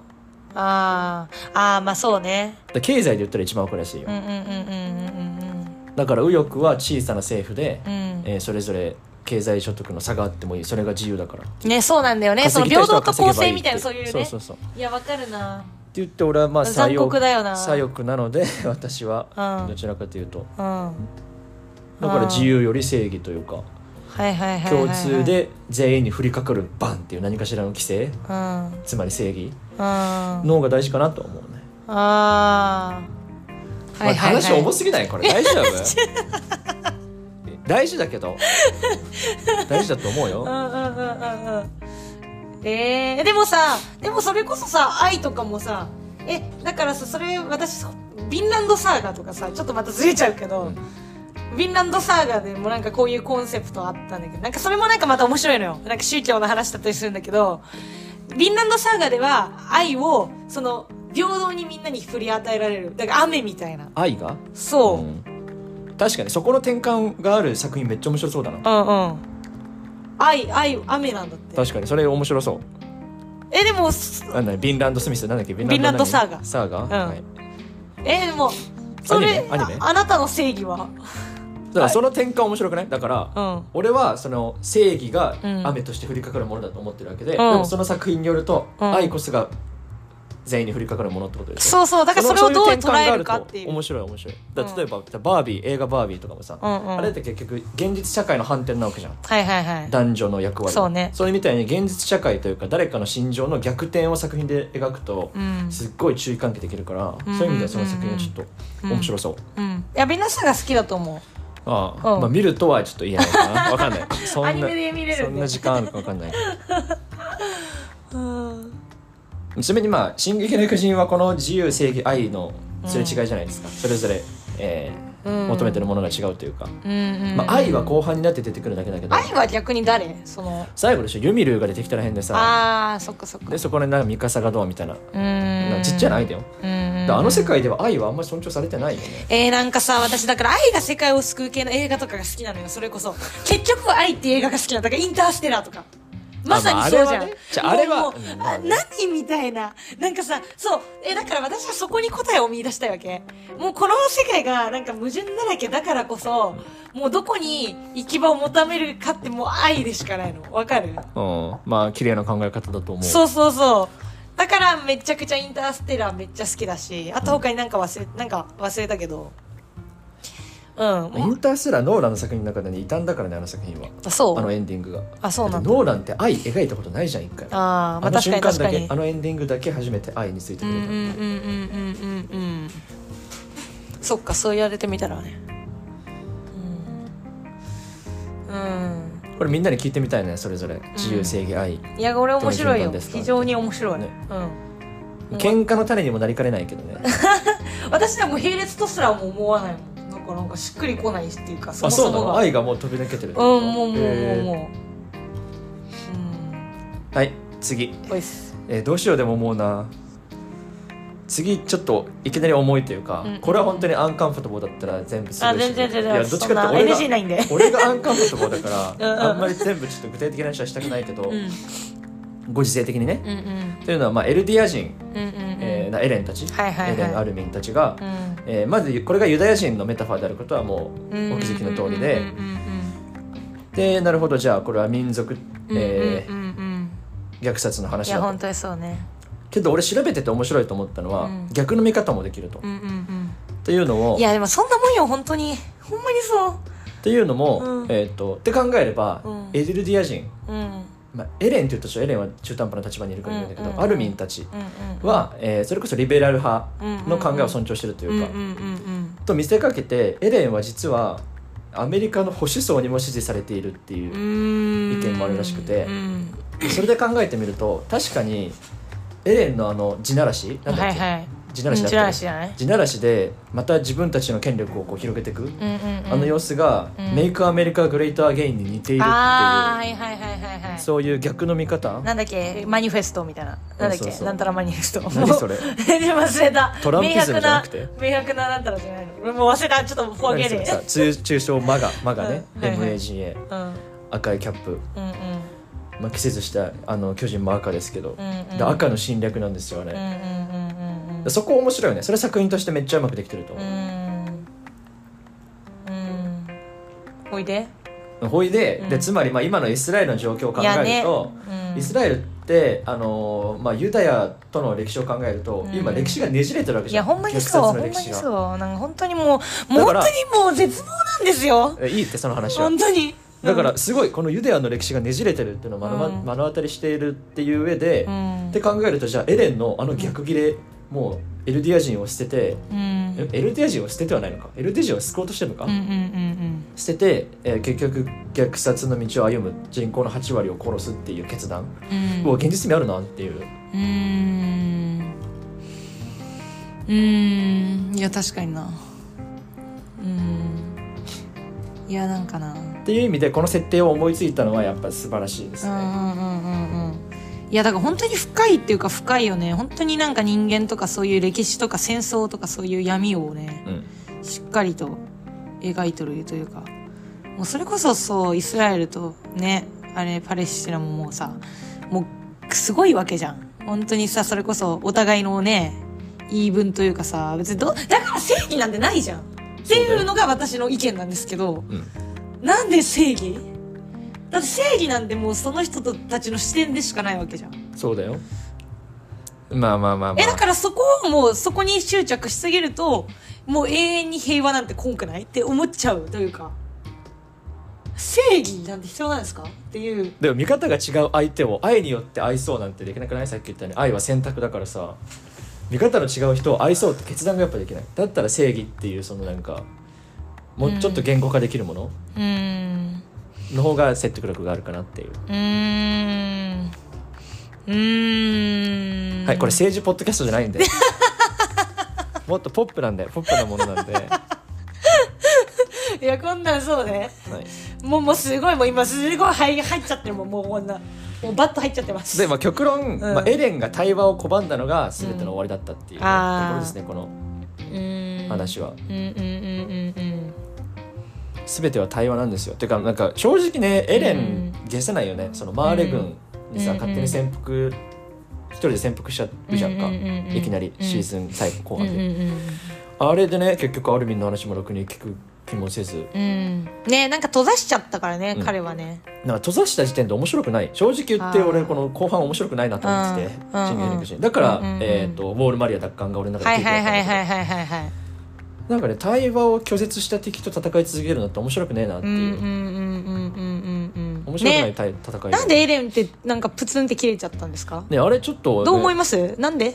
あー。あーまあそうね。で経済で言ったら一番わかりやすいよ、うんうんうんうんうんだから右翼は小さな政府で、うん。うんえーそれぞれ経済所得の差があってもいい。それが自由だから。ねそうなんだよね。その平等と公正みたいなそういうね。そうそうそう。いやわかるな。って言って俺はまあ左翼左翼なので 私はうん。どちらかというと。うん。だから自由より正義というか共通で全員に降りかかるバンっていう何かしらの規制。うん。うんつまり正義あの方が大事かなと思うね、あーまあ話重すすぎないこれ。大丈夫？大事だけど。大事だと思うよ。うんうんうんうんうん。えー、でもさでもそれこそさ愛とかもさえだからさそれ私ヴィンランドサーガとかさちょっとまたずれちゃうけど、ヴィンランドサーガでもなんかこういうコンセプトあったんだけどなんかそれもなんかまた面白いのよ。なんか宗教の話だったりするんだけどヴィンランドサーガでは愛をその平等にみんなに振り与えられる。だから雨みたいな。愛が？そう、ん。確かに。そこの転換がある作品めっちゃ面白そうだな。うんうん。愛愛雨なんだって。確かに。それ面白そう。えでもすなんだビンランド・スミスなんだっけ？ビンランドサーガ何サーガ、ん。はい、えでもそれアニメ？アニメ？ああなたの正義は？だからその転換面白くない？だから、うん。俺はその正義がうん。雨として降りかかるものだと思ってるわけで、ん。でもその作品によると、うん。愛こそが全員に降りかかるものってことでしょ？そうそうだからそれをどう捉えるかっていう。面白い面白い。だ例えば、バービー映画バービーとかもさ、うんうん。あれって結局現実社会の反転なわけじゃん。はいはいはい。男女の役割。そうね。それみたいに現実社会というか誰かの心情の逆転を作品で描くと、うん。すっごい注意喚起できるから、うんそういう意味ではその作品はちょっとうん。面白そう、うん。いやみんなさが好きだと思ああ、うん。まあ見るとはちょっと言えないかな。わかんない。そんなそんな時間あるかわかんない。け ううん。どちなみにまあ「進撃の巨人」はこの自由正義愛のすれ違いじゃないですか、それぞれ、えーうん。求めてるものが違うというか、うんうんまあ、愛は後半になって出てくるだけだけど。愛は逆に誰？その。最後でしょユミルーが出てきたらへんでさ。あーそっかそっか。でそこでなんかミカサがどうみたいな。うーんちっちゃな愛だよ、うんであの世界では愛はあんまり尊重されてないよね。えー、なんかさ私だから愛が世界を救う系の映画とかが好きなのよ。それこそ。結局は愛っていう映画が好きなの。だからインターステラーとかまさにそうじゃん、じゃああれは。あ何みたいな。なんかさそうえだから私はそこに答えを見出したいわけ。もうこの世界がなんか矛盾だらけだからこそもうどこに行き場を求めるかってもう愛でしかないの。わかる？うん。まあ綺麗な考え方だと思う。そうそうそう。だからめちゃくちゃインターステラーめっちゃ好きだしあと他になんか忘れなんか忘れたけどうん。インターステラーノーランの作品の中でね異端だからねあの作品は。あそう。あのエンディングが。あそうなんだ。ノーランって愛描いたことないじゃん一回。あーまあの確かに瞬間だけあのエンディングだけ初めて愛についてくれた、うんうんうんうんうんうんうん。そっかそう言われてみたらね。うん、うん、これみんなに聞いてみたいねそれぞれ。自由正義愛、いや俺面白いよ。どの順番ですか。非常に面白い、ね。うん。喧嘩の種にもなりかねないけどね。私でも並列とすらも思わないもんかなんかしっくりこないっていうかそもそもが。の愛がもう飛び抜けてるうんもうもうもうへもーはい次、ううんおいっす。えーどうしようでも思うな。次ちょっといきなり重いというか、うん。これは本当にアンカンフォトボーだったら全部するあ全然全然。いやどっちかって俺が NG ないんで。俺がアンカンフォトボーだから うんうん。あんまり全部ちょっと具体的な話はしたくないけど、うん。ご時世的にね、うんうん。というのは、まあ、エルディア人、うんうんうん。えーなエレンたち、はいはいはい。エレン・アルミンたちが、うん。えーまずこれがユダヤ人のメタファーであることはもうお気づきの通りで、うんうんでなるほどじゃあこれは民族、うんうんえうんうん。うんー虐殺のい話だと。や本当にそうね。けど俺調べてて面白いと思ったのは、うん。逆の見方もできると、っうんうん。ていうのをうんいやでもそんなもんよ本当に。ほんまにそっていうのも、うん。えー、とって考えれば、うん。エルディア人、ううんまあ、エレンっていうとエレンは中途半端な立場にいるから言うんだけど、うんうんアルミンたちうんうんは、えーそれこそリベラル派の考えを尊重してるというか、うんうんうんと見せかけてエレンは実はアメリカの保守層にも支持されているっていうう、ん。意見もあるらしくてうん。それで考えてみると確かにエレンのあの地ならしなんだっけ、はいはい地ならしだ地なったっけらし地ならしでまた自分たちの権力をこう広げていく、うんうんうん。あの様子が、うん。メイクアメリカグレートアゲインに似ているっていう、ああはいはいはいはいはい。そういう逆の見方？なんだっけ？マニフェストみたいな。なんだっけ？なんたらマニフェスト。何それ？忘れた。トランピズムじゃなくて？明白なななんたらじゃないの。俺もう忘れた。ちょっとフォーゲー何それさ通中小マガマガね、うんはいはい。MAGA うん。赤いキャップ、うんうん。まあ、季節したあの巨人も赤ですけど、うんうん。で赤の侵略なんですよね、うんうんうんうん。そこ面白いよね。それ作品としてめっちゃうまくできてるとう。思ん。うん。おいで。う、ほいで,、うん。でつまりまあ今のイスラエルの状況を考えると、うん。イスラエルって、あのーまあ、ユダヤとの歴史を考えると、うん。今歴史がねじれてるわけいじゃん。やほんまに虐そう。ほんまにそう。なんか本当にもう本当にもう絶望なんですよ。えいいってその話は。本当に。だからすごいこのユダヤの歴史がねじれてるっていうのを目の,、うん。目の当たりしているっていう上で、うん。って考えるとじゃあエレンのあの逆ギレ、もうエルディア人を捨てて、うん。えエルディア人を捨ててはないのか？エルディア人を救おうとしてるのか、うんうんうん捨てて、えー結局虐殺の道を歩む人口の8割を殺すっていう決断、うん。もう現実味あるなっていう。うーん。うーん。いや確かにな。うーん。いやなんかな。っていう意味でこの設定を思いついたのはやっぱ素晴らしいですね、うんうんうんうんうんいやだから本当に深いっていうか深いよね。本当になんか人間とかそういう歴史とか戦争とかそういう闇をねうん。しっかりと描いとるというか。もうそれこそそうイスラエルとねあれパレスチナももうさもうすごいわけじゃん。本当にさそれこそお互いのね言い分というかさ別にどだから正義なんてないじゃん。っていうのが私の意見なんですけど。うん。なんで正義？だって正義なんてもうその人たちの視点でしかないわけじゃん。そうだよ。まあまあまあまえだあからそこをもうそこに執着しすぎるともう永遠に平和なんてこんくないって思っちゃうというか。正義なんて必要なんですかっていう。でも見方が違う相手を愛によって愛そうなんてできなくない？さっき言ったように。愛は選択だからさ。見方の違う人を愛そうって決断がやっぱできない。だったら正義っていうそのなんかもうちょっと言語化できるもの？うーんの方が説得力があるかなっていう、うーん。うーん。はいこれ政治ポッドキャストじゃないんで。もっとポップなんでポップなものなんで、は いやこんなんそうね。もうもうすごいもう今すごい入入っちゃってるもんもうこんな。もうバッと入っちゃってます。で、まあ、極論、ん。まあ、エレンが対話を拒んだのが全ての終わりだったっていうところですねこの話は。うんうんうんうんうん全ては対話なんですよ。てかなんか正直ねエレうんン消せないよね。そのマーレ軍にさ、うん。勝手に潜伏一人で潜伏しちゃうじゃんか、うんうんうんうんいきなりシーズン最後後うん半で、うんあれでね結局アルミンの話もろくに聞く気もせず。うん。うんねなんか閉ざしちゃったからね、うん。彼はね。なんか閉ざした時点で面白くない。正直言って俺この後半面白くないなと思っててだから、うんうんうん。えー、とウォールマリア奪還が俺の中ではいはいはいはいはいはいなんかね対話を拒絶した敵と戦い続けるのって面白くねえなっていう、面白くないね。対戦いなんでエレンってなんかプツンって切れちゃったんですか？ねあれちょっとね、どう思います？なんで？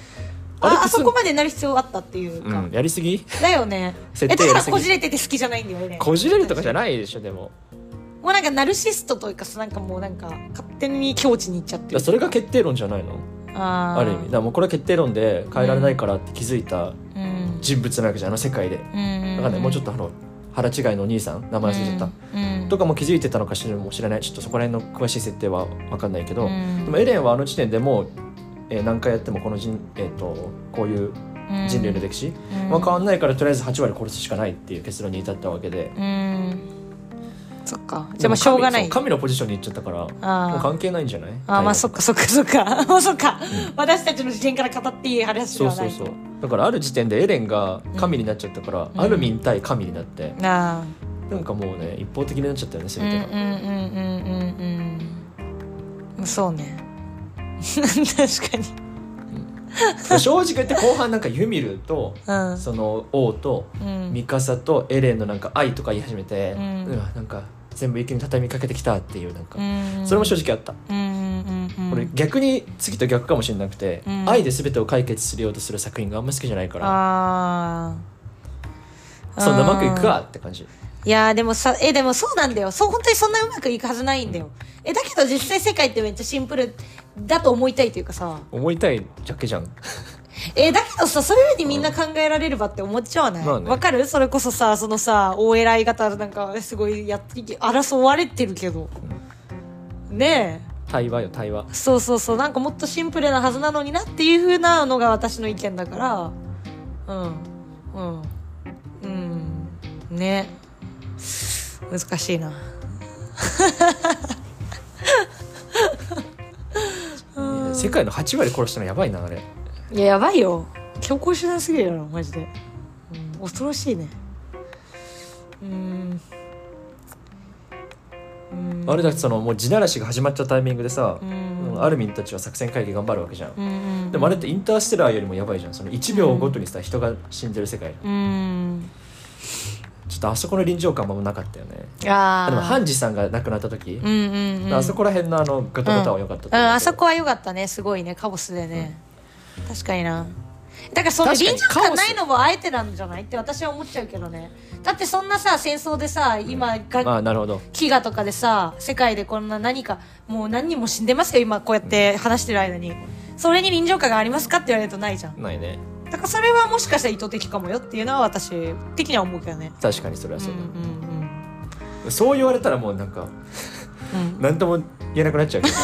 ああそこまでなる必要あったっていうか、うん、やりすぎ？だよね。え設だからこじれてて好きじゃないんだよね。こじれるとかじゃないでしょでも。もうなんかナルシストというかさなんかもうなんか勝手に境地に行っちゃってる。それが決定論じゃないの？あー。ある意味。だもうこれは決定論で変えられないからって気づいたうん人物なわけじゃんあの世界で。うんだからねもうちょっとあの腹違いのお兄さん名前忘れちゃった、うんとかも気づいてたのかしらも知らない。ちょっとそこら辺の詳しい設定は分かんないけど、うん。でもエレンはあの時点でもう、えー何回やってもこの人,、えー、とこういう人類の歴史、うん。まあ、変わんないからとりあえず8割殺すしかないっていう結論に至ったわけで。うんそっか。じゃあまあしょうがない。神のポジションに行っちゃったからもう関係ないんじゃない？あーまあそっかかそっかそっか。もうそっか、私たちの視点から語っていい話ではない。そうそうそう。だからある時点でエレンが神になっちゃったから、うん。アルミン対神になって、あなんかもうね一方的になっちゃったよねーうん全てが、うんうんうんうんうん。そうね。確かに。正直言って後半なんかユミルとうん。その王とうん。ミカサとエレンのなんか愛とか言い始めて、ううんわなんか全部一気に畳みかけてきたっていうなんか、うん。それも正直あった、俺逆に次と逆かもしれなくて、うん。愛で全てを解決するようとする作品があんま好きじゃないから。ああそんなうまくいくかって感じ。いやーでもさえでもそうなんだよ。そう本当にそんなうまくいくはずないんだよ。えだけど実際世界ってめっちゃシンプルだと思いたいというかさ。思いたいだけじゃんえだけどさそういうふうにみんな考えられればって思っちゃわない？まわ、あね。かる？それこそさそのさお偉い方なんかすごいやって争われてるけど。ね対話よ対話。えそうそうそう。なんかもっとシンプルなはずなのになっていうふうなのが私の意見だから。うん。うん。うん。ね。難しいな。世界の8割殺したのやばいなあれいややばいよ。強行手段すぎるやろマジで、うん、恐ろしいね。うん。うん。あれだってそのもう地ならしが始まっちゃったタイミングでさ、うん。アルミンたちは作戦会議頑張るわけじゃん、うんうんでもあれってインターステラーよりもやばいじゃん。その1秒ごとにさ、人が死んでる世界うん。ちょっとあそこの臨場感もなかったよね。あー。でもハンジさんが亡くなった時、うんうんうん。あそこら辺のあのガタガタは良かったうん、あそこは良かったねすごいねカオスでね、確かにな。だからその臨場感ないのもあえてなんじゃないって私は思っちゃうけどね。だってそんなさ戦争でさ今が、まあなるほど。飢餓とかでさ世界でこんな何かもう何人も死んでますよ今こうやって話してる間に。それに臨場感がありますかって言われるとないじゃん。ないね。だからそれはもしかしたら意図的かもよっていうのは私的には思うけどね。確かにそれはそううんだ、そう言われたらもうなんかうん。うんうん何とも言えなくなっちゃうけど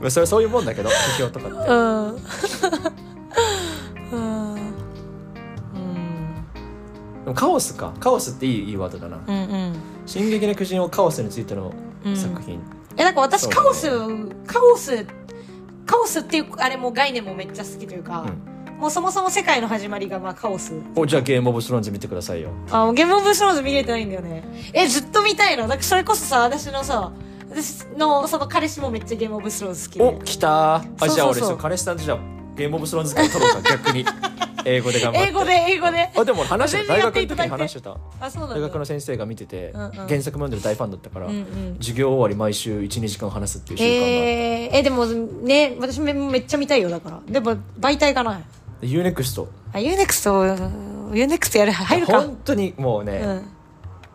まあそれはそういうもんだけど批評とかって。うん。うん。うん。でもカオスか。カオスっていいいいワードだな。うんうん「進撃の巨人」をカオスについての作品、えなんか私そうカオスカオスカオスっていうあれも概念もめっちゃ好きというか、もうそもそも世界の始まりがまあカオス。おじゃあゲームオブスローンズ見てくださいよ。あゲームオブスローンズ見れてないんだよね。えずっと見たいの？だからそれこそさ私のさ私のその彼氏もめっちゃゲームオブスローンズ好きで。お来た。ーあそうそうそう。じゃあ俺そう彼氏さんとじゃあゲームオブスローンズ会取ろうか逆に。英語で頑張って。英語で英語で。あでも話してた。大学の時に話してた。あそうなんだ。大学の先生が見てて、うんうん。原作読んでる大ファンだったから、うんうん。授業終わり毎週12時間話すっていう習慣が、えー、えでもね私めめっちゃ見たいよだから。でも媒体がない。で UNEXT あ UNEXT UNEXT やる入るか。本当にもうね、うん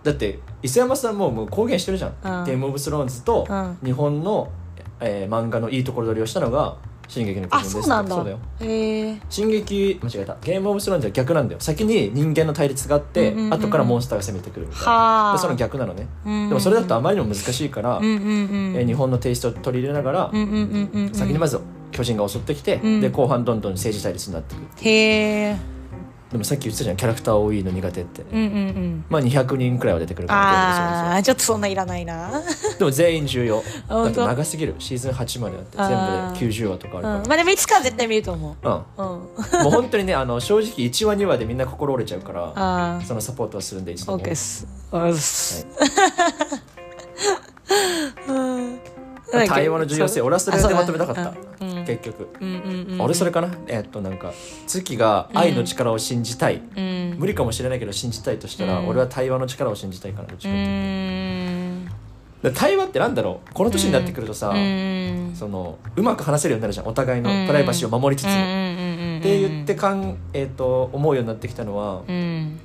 だって磯山さんももう公言してるじゃん、うん。ゲームオブスローンズとうん。日本の、えー漫画のいいところ取りをしたのが「進撃の巨あ人」です。そうなんだそうだよ。へえ進撃間違えた。ゲームオブスローンズは逆なんだよ。先に人間の対立があって、うんうんうんうん。後からモンスターが攻めてくるみたいな。はあ。でその逆なのね、うんうんうん。でもそれだとあまりにも難しいから、うんうんうんえー日本のテイストを取り入れながら、うんうんうんうんうん。先にまず巨人が襲ってきて、うん。で後半どんどん政治対立になっていくへえでもさっき言ってたじゃんキャラクター多いの苦手って。うんうんうん。まあ200人くらいは出てくるからああちょっとそんないらないな。でも全員重要。だって長すぎる。シーズン8まであって全部で90話とかあるかうん。まあでもいつかは絶対見ると思う。らうん。うん。もう本当にねあの正直1話2話でみんな心折れちゃうからあそのサポートはするんで一あ度も。OK っす。うん 対話の重要性俺はそれでまとめたかった。うん結局。俺それかな？えっとなんか月が愛の力を信じたい。うん。無理かもしれないけど信じたいとしたらうん。俺は対話の力を信じたいかなどっちうかっていうと。対話ってなんだろう？この年になってくるとさ、うん。そのうまく話せるようになるじゃん。お互いのうん。プライバシーを守りつつ。も、って言ってかん、えー、と思うようになってきたのは、うん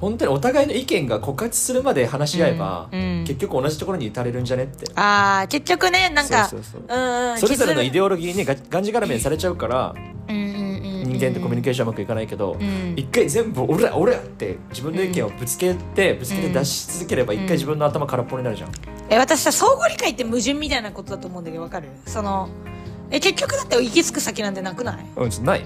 本当にお互いの意見が枯渇するまで話し合えば、うんうん。結局同じところに至れるんじゃねって。ああ結局ねなんかそれぞれのイデオオロギーにががんじがらめにされちゃうから人人間とコミュニケーションうまくいかないけど、うん。一回全部俺ら俺らって自分の意見をぶつけて、ぶつけて出し続ければ一回自分の頭空っぽになるじゃん、え私さ相互理解って矛盾みたいなことだと思うんだけどわかる？そのえ結局だって行き着く先なんてなくない？うん、ない、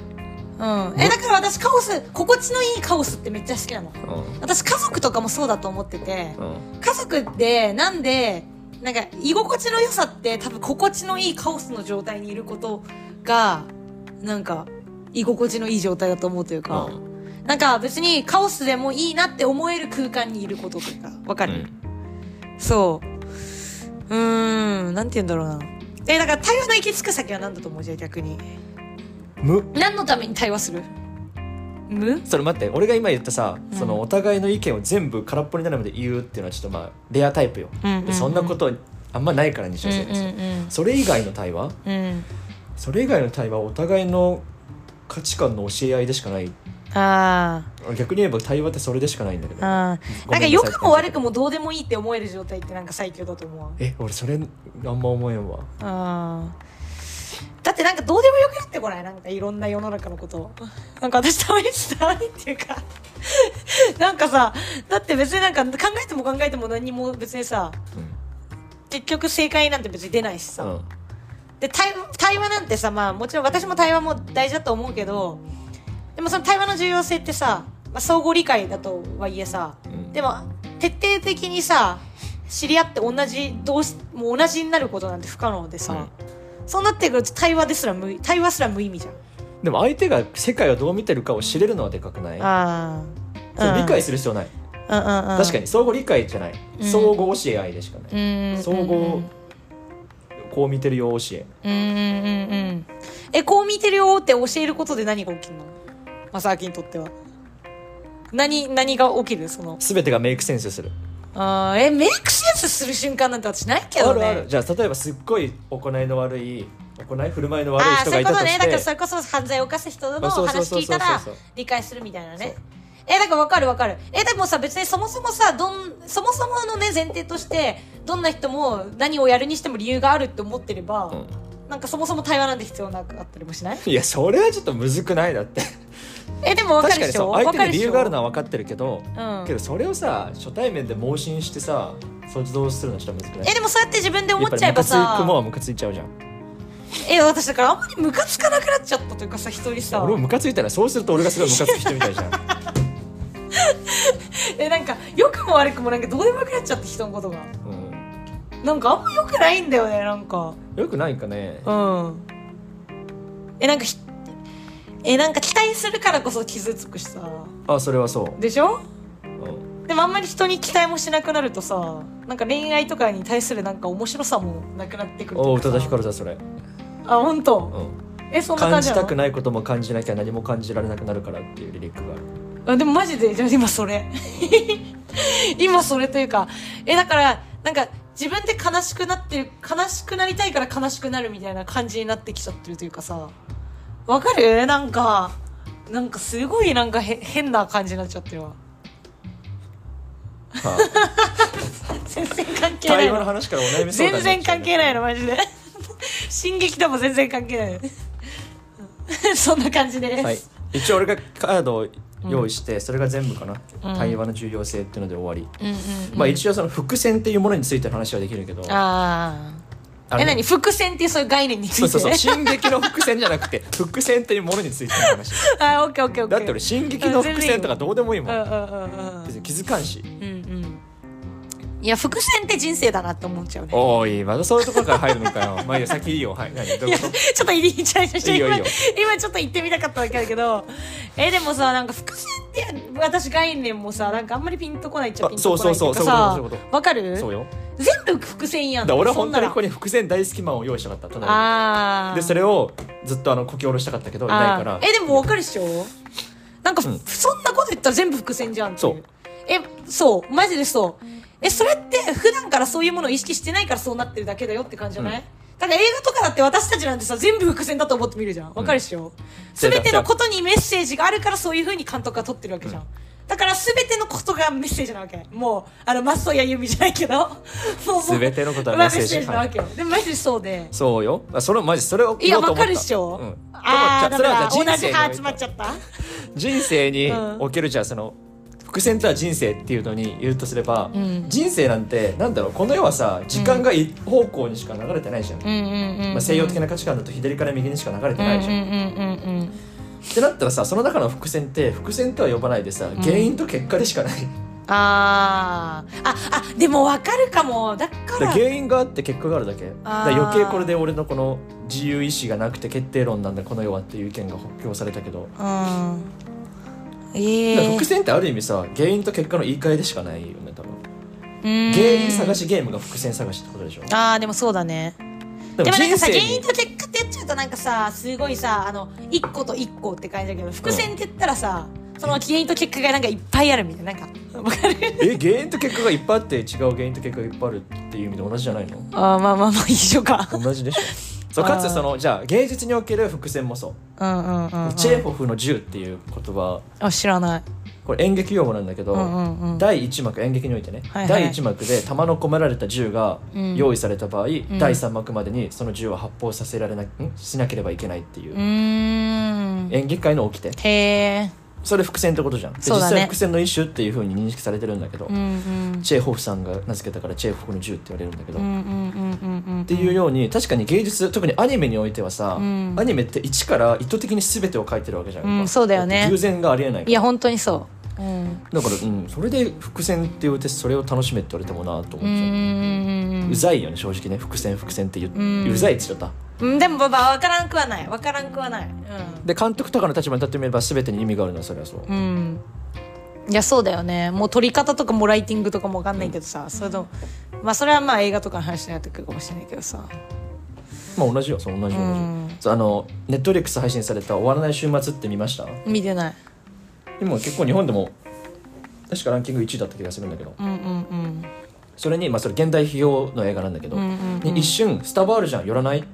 うん。えだから私カオス心地のいいカオスってめっちゃ好きなの。うん。私家族とかもそうだと思ってて。うん、家族ってなんでなんか居心地の良さって多分心地のいいカオスの状態にいることがなんか居心地のいい状態だと思うというか、なんか別にカオスでもいいなって思える空間にいることとか。わかる、そう。うーん。なんて言うんだろうな。えだから対話の行き着く先は何だと思う？じゃあ逆に無何のために対話する？無それ待って俺が今言ったさ、うん。そのお互いの意見を全部空っぽになるまで言うっていうのはちょっとまあレアタイプよ、うんうんうん。でそんなことあんまないから日常うん生それ以外の対話？うん。うんそれ以外の対話はお互いの価値観の教え合いでしかない。あ逆に言えば対話ってそれでしかないんだけど。あんなんか良くも悪くもどうでもいいって思える状態ってなんか最強だと思うえ俺それあんま思えんわ。あーだってなんかどうでもよくなってこないなんかいろんな世の中のことなんか私たまにたまにっていうか。なんかさだって別になんか考えても考えても何も別にさ結局正解なんて別に出ないしさ、うん、うんで対対話なんてさまあもちろん私も対話も大事だと思うけどでもその対話の重要性ってさ、まあ、相互理解だとはいえさうん。でも徹底的にさ知り合って同じどうしもう同じになることなんて不可能でさ、そうなってくると対話ですら無対話すら無意味じゃん。でも相手が世界をどう見てるかを知れるのはでかくない？あそれ理解する必要ない、うんうんうん。確かに相互理解じゃない、うん。相互教え合いでしかない、にうん相互こう見てるよ教え。うんうんうんうん。えこう見てるよって教えることで何が起きるの？まさきにとっては。何何が起きる？その。全てがメイクセンスするあーえメイクセンスする瞬間なんて私ないけどね。あるある。じゃあ例えばすっごい行いの悪い行い振る舞いの悪いああ人そういうことね。がいたとしてだからそれこそ犯罪を犯す人の話聞いたら理解するみたいなね。えだから分かる分かる。えでもさ別にそもそもさどんそもそものね前提としてどんな人も何をやるにしても理由があるって思ってれば、うん。なんかそもそも対話なんて必要なかったりもしない？いやそれはちょっとむずくない？だってえでも分かるでしょ？相手に理由があるのは分かってるけど、うん。けどそれをさ初対面で盲信してさ想像するのはちょっとむずくない？えでもそうやって自分で思っちゃえばやっはさムカついちゃうじゃん。え私だからあんまりムカつかなくなっちゃったというかさ一人さ。俺もムカついたらそうすると俺がすごいムカつく人みたいじゃん。えなんか良くも悪くもなんかどうでもよくなっちゃって人のことが。うなんかあんま良くないんだよねなんか。んよくないかね。うん。えなんかひえなんか期待するからこそ傷つくしさ。あそれはそでしょ？でもあんまり人に期待もしなくなるとさなんか恋愛とかに対するなんか面白さもなくなってくるおお宇多田ヒカルだそれ、あ本当、うん、えそんな感感じなの？じたくないことも感じなきゃ何も感じられなくなるからっていうリリックがある。あでもマジで？じゃあ今それ。今それというかえだからなんか自分で悲しくなってる悲しくなりたいから悲しくなるみたいな感じになってきちゃってるというかさわかる？なんかなんかすごいなんかへ変な感じになっちゃってるわ。は 全然関あ係ない対話のの話からお悩み相談全然関係ないののマジで。進撃とも全然関係ない。そんな感じです、はい。一応俺がカードを用意して、それが全部かな、うん。対話の重要性っていうので終わり、うんうんうん。まあ一応その伏線っていうものについての話はできるけど。あああのえ何？伏線っていうそういう概念について？そうそうそう。進撃の伏線じゃなくて伏線っていうものについての話。あオッケーオッケーオッケー。だって俺進撃の伏線とかどうでもいいもん。うんうんうんうん。別に気づかんし。うんうん。いや伏線って人生だなって思っちゃうね。おーいまたそういうところから入るのかよ。まあいいよ先いいよ。はい。何？どういやちょっと入りちゃいました今いいよいいよ。今ちょっと言ってみたかっただけだけど。えでもさなんか伏線って私概念もさなんかあんまりピンとこないっちゃあピンとこないっていうかそうそうそうさわかる？そうよ。全部伏線やん。だ俺は本当にここに伏線大好きマンを用意したかったただああでそれをずっとあのこき下ろしたかったけどいないから。えでもわかるっしょ？なんか、うん。そんなこと言ったら全部伏線じゃんっていそう。えそう。マジでそう。えそれって普段からそういうものを意識してないからそうなってるだけだよって感じじゃない、うんだから映画とかだって私たちなんてさ全部伏線だと思って見るじゃん。わかるっしょ、そう全てのことにメッセージがあるからそういう風に監督が撮ってるわけじゃん、だから全てのことがメッセージなわけ。もうあのマストやユミじゃないけど。もうもう全てのことはまあメッセージなわけ。よでもマジでそうで。そうよ。あそれマジそれをいやわ言おうと思った。かるっしょ、うん、ああだ。それはから同じ歯集まっちゃった？人生にうんおけるじゃあその伏線とは人生っていうのに言うとすれば、うん。人生なんてなんだろうこの世はさ時間が一方向にしか流れてないじゃん、うんうんうんうんまあ、西洋的な価値観だと左から右にしか流れてないじゃん、うんうんうんうん。ってなったらさその中の伏線って伏線とは呼ばないでさ原因と結果でしかない、あー。ああでもわかるかも。だから。ら原因があって結果があるだけ。だ余計これで俺のこの自由意志がなくて決定論なんだこの世はっていう意見が補強されたけど、うんええ伏線ってある意味さ原因と結果の言い換えでしかないよね多分。原原因探しゲームが伏線探しってことでしょ？ああでもそうだね。ででもなんかさ原因と結果って言っちゃうとなんかさすごいさあの一個と一個って感じだけど伏線って言ったらさ、その原因と結果がなんかいっぱいあるみたいななんかわかる？え原因と結果がいっぱいあって違う原因と結果がいっぱいあるっていう意味で同じじゃないの？あーまあまあまあ一緒か。同じでしょそうかつそのじゃあ芸術における伏線もそう。うんうんうん、うん、チェーホフの銃っていう言葉。あ知らない。これ演劇用語なんだけど、うんうんうん。第1幕演劇においてね、はいはい。第1幕で弾の込められた銃がうん。用意された場合、ん。第3幕までにその銃を発砲させられな、んしなければいけないっていう。演劇界の掟。へえそれ伏線ってことじゃん。でそうだね。実際伏線の一種っていうふうに認識されてるんだけど、うんうん。チェーホフさんが名付けたからチェーホフの銃って言われるんだけど、うんうんっうんうんうん。ていうように確かに芸術特にアニメにおいてはさ、うん。アニメって一から意図的に全てを書いてるわけじゃん。か、うんそうだよね。って偶然がありえないから。いや本当にそう。うん。だから、うん、それで伏線って言うてそれを楽しめって言われてもなと思っちゃう、うんうん。うざいよね正直ね。伏線伏線って言う,、うん。うざいって言っちゃったうんでもまあ分からんくはない。分からんくはない。で監督とかの立場に立ってみれば全てに意味があるのはそれはそう、うん、うん、いやそうだよね。もう撮り方とかもライティングとかも分かんないけどさ、それとまあそれはまあ映画とかの話になってくるかもしれないけどさ。まあ同じよそう同じ同じ、うん。そうあのネットフリックス配信された「終わらない週末」って見ました？見てない。今結構日本でも確かランキング1位だった気がするんだけど。うんうんうん。それに、まあ、それ現代批評の映画なんだけど、うんうんうん。に一瞬スタバあるじゃん。寄らない？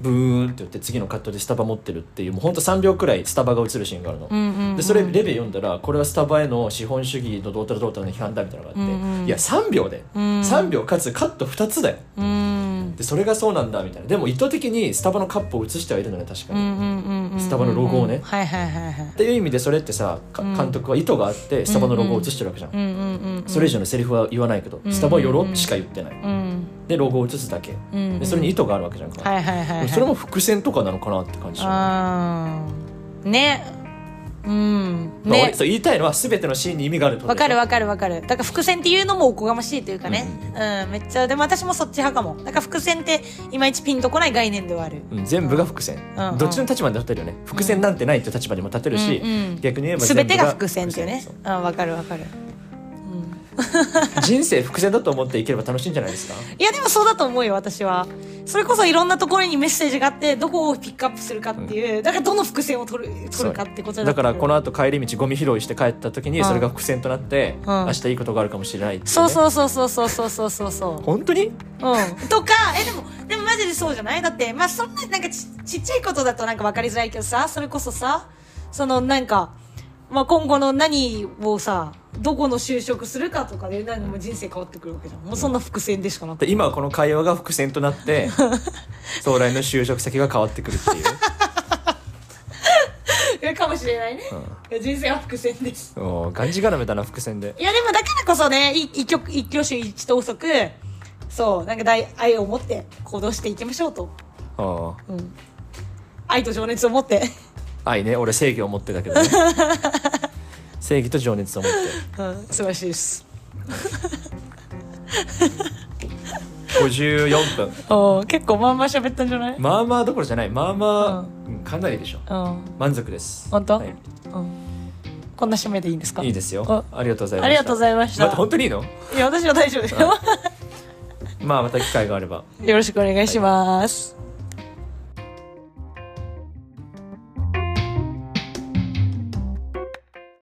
ブーンって言って次のカットでスタバ持ってるっていうもうほんと3秒くらいスタバが映るシーンがあるの、うんうんうんでそれレビュー読んだらこれはスタバへの資本主義のどうたらどうたらの批判だみたいなのがあって、うん。うんいや3秒で、うん。3秒かつカット2つだよ。うん。でそれがそうなんだみたいな。でも意図的にスタバのカップを映してはいるのね確かに、うんうんうんうんスタバのロゴをね。はいはいはいはい。っていう意味でそれってさ監督は意図があってスタバのロゴを映してるわけじゃん、うんうんうんうんそれ以上のセリフは言わないけど、うんスタバ寄ろしか言ってない、うん。でロゴを映すだけ、うんでそれに意図があるわけじゃんか、はいはいはいはいそれも伏線とかなのかなって感じあー。ね。うん。ね。そう言いたいのは全てのシーンに意味があるわかるわかるわかる。だから伏線っていうのもおこがましいというかね。うん、めっちゃ。でも私もそっち派かも。だから伏線っていまいちピンとこない概念ではある。うん、全部が伏線、うんうん。どっちの立場に立てるよね。伏線なんてないって立場にも立てるし、うんうん。逆に言えば全てが部伏線っていうね。そう。うんわかるわかる 人生伏線だと思っていければ楽しいんじゃないですか？いやでもそうだと思うよ私は。それこそいろんなところにメッセージがあってどこをピックアップするかっていう、だからどの伏線を取る取るかってことだからこの後後帰り道ゴミ拾いして帰った時にうん。それが伏線となって、うん。明日いいことがあるかもしれないね。そうそうそうそうそうそうそうそうそう本当に？うん、とかえでもでもマジでそうじゃない？だってまあそんななんかちちっちゃいことだとなんか分かりづらいけどさそれこそさそのなんか、まあ、今後の何をさどこの就職するかとかで何も人生変わってくるわけじゃん。もうそんな伏線でしかなくて。で今はこの会話が伏線となって 将来の就職先が変わってくるっていう、いやかもしれないね、いや人生は伏線です。うん、おーがんじがらめだな伏線で。いやでもだからこそねい一挙一挙手一投足そうなんか大愛を持って行動していきましょうと、あー。うん、愛と情熱を持って愛ね。俺正義を持ってたけどね。正義と情熱を持って。うん素晴らしいです。54分。おー結構まあまあ喋ったんじゃない？まあまあどころじゃない。まあまあ、うん。かなりでしょう。ん。満足です。本当？はい、うん。こんな締めでいいんですか？いいですよ。あありがとうございました。ありがとうございました。待って本当にいいの？いや私は大丈夫。ですよまあまた機会があれば。よろしくお願いします、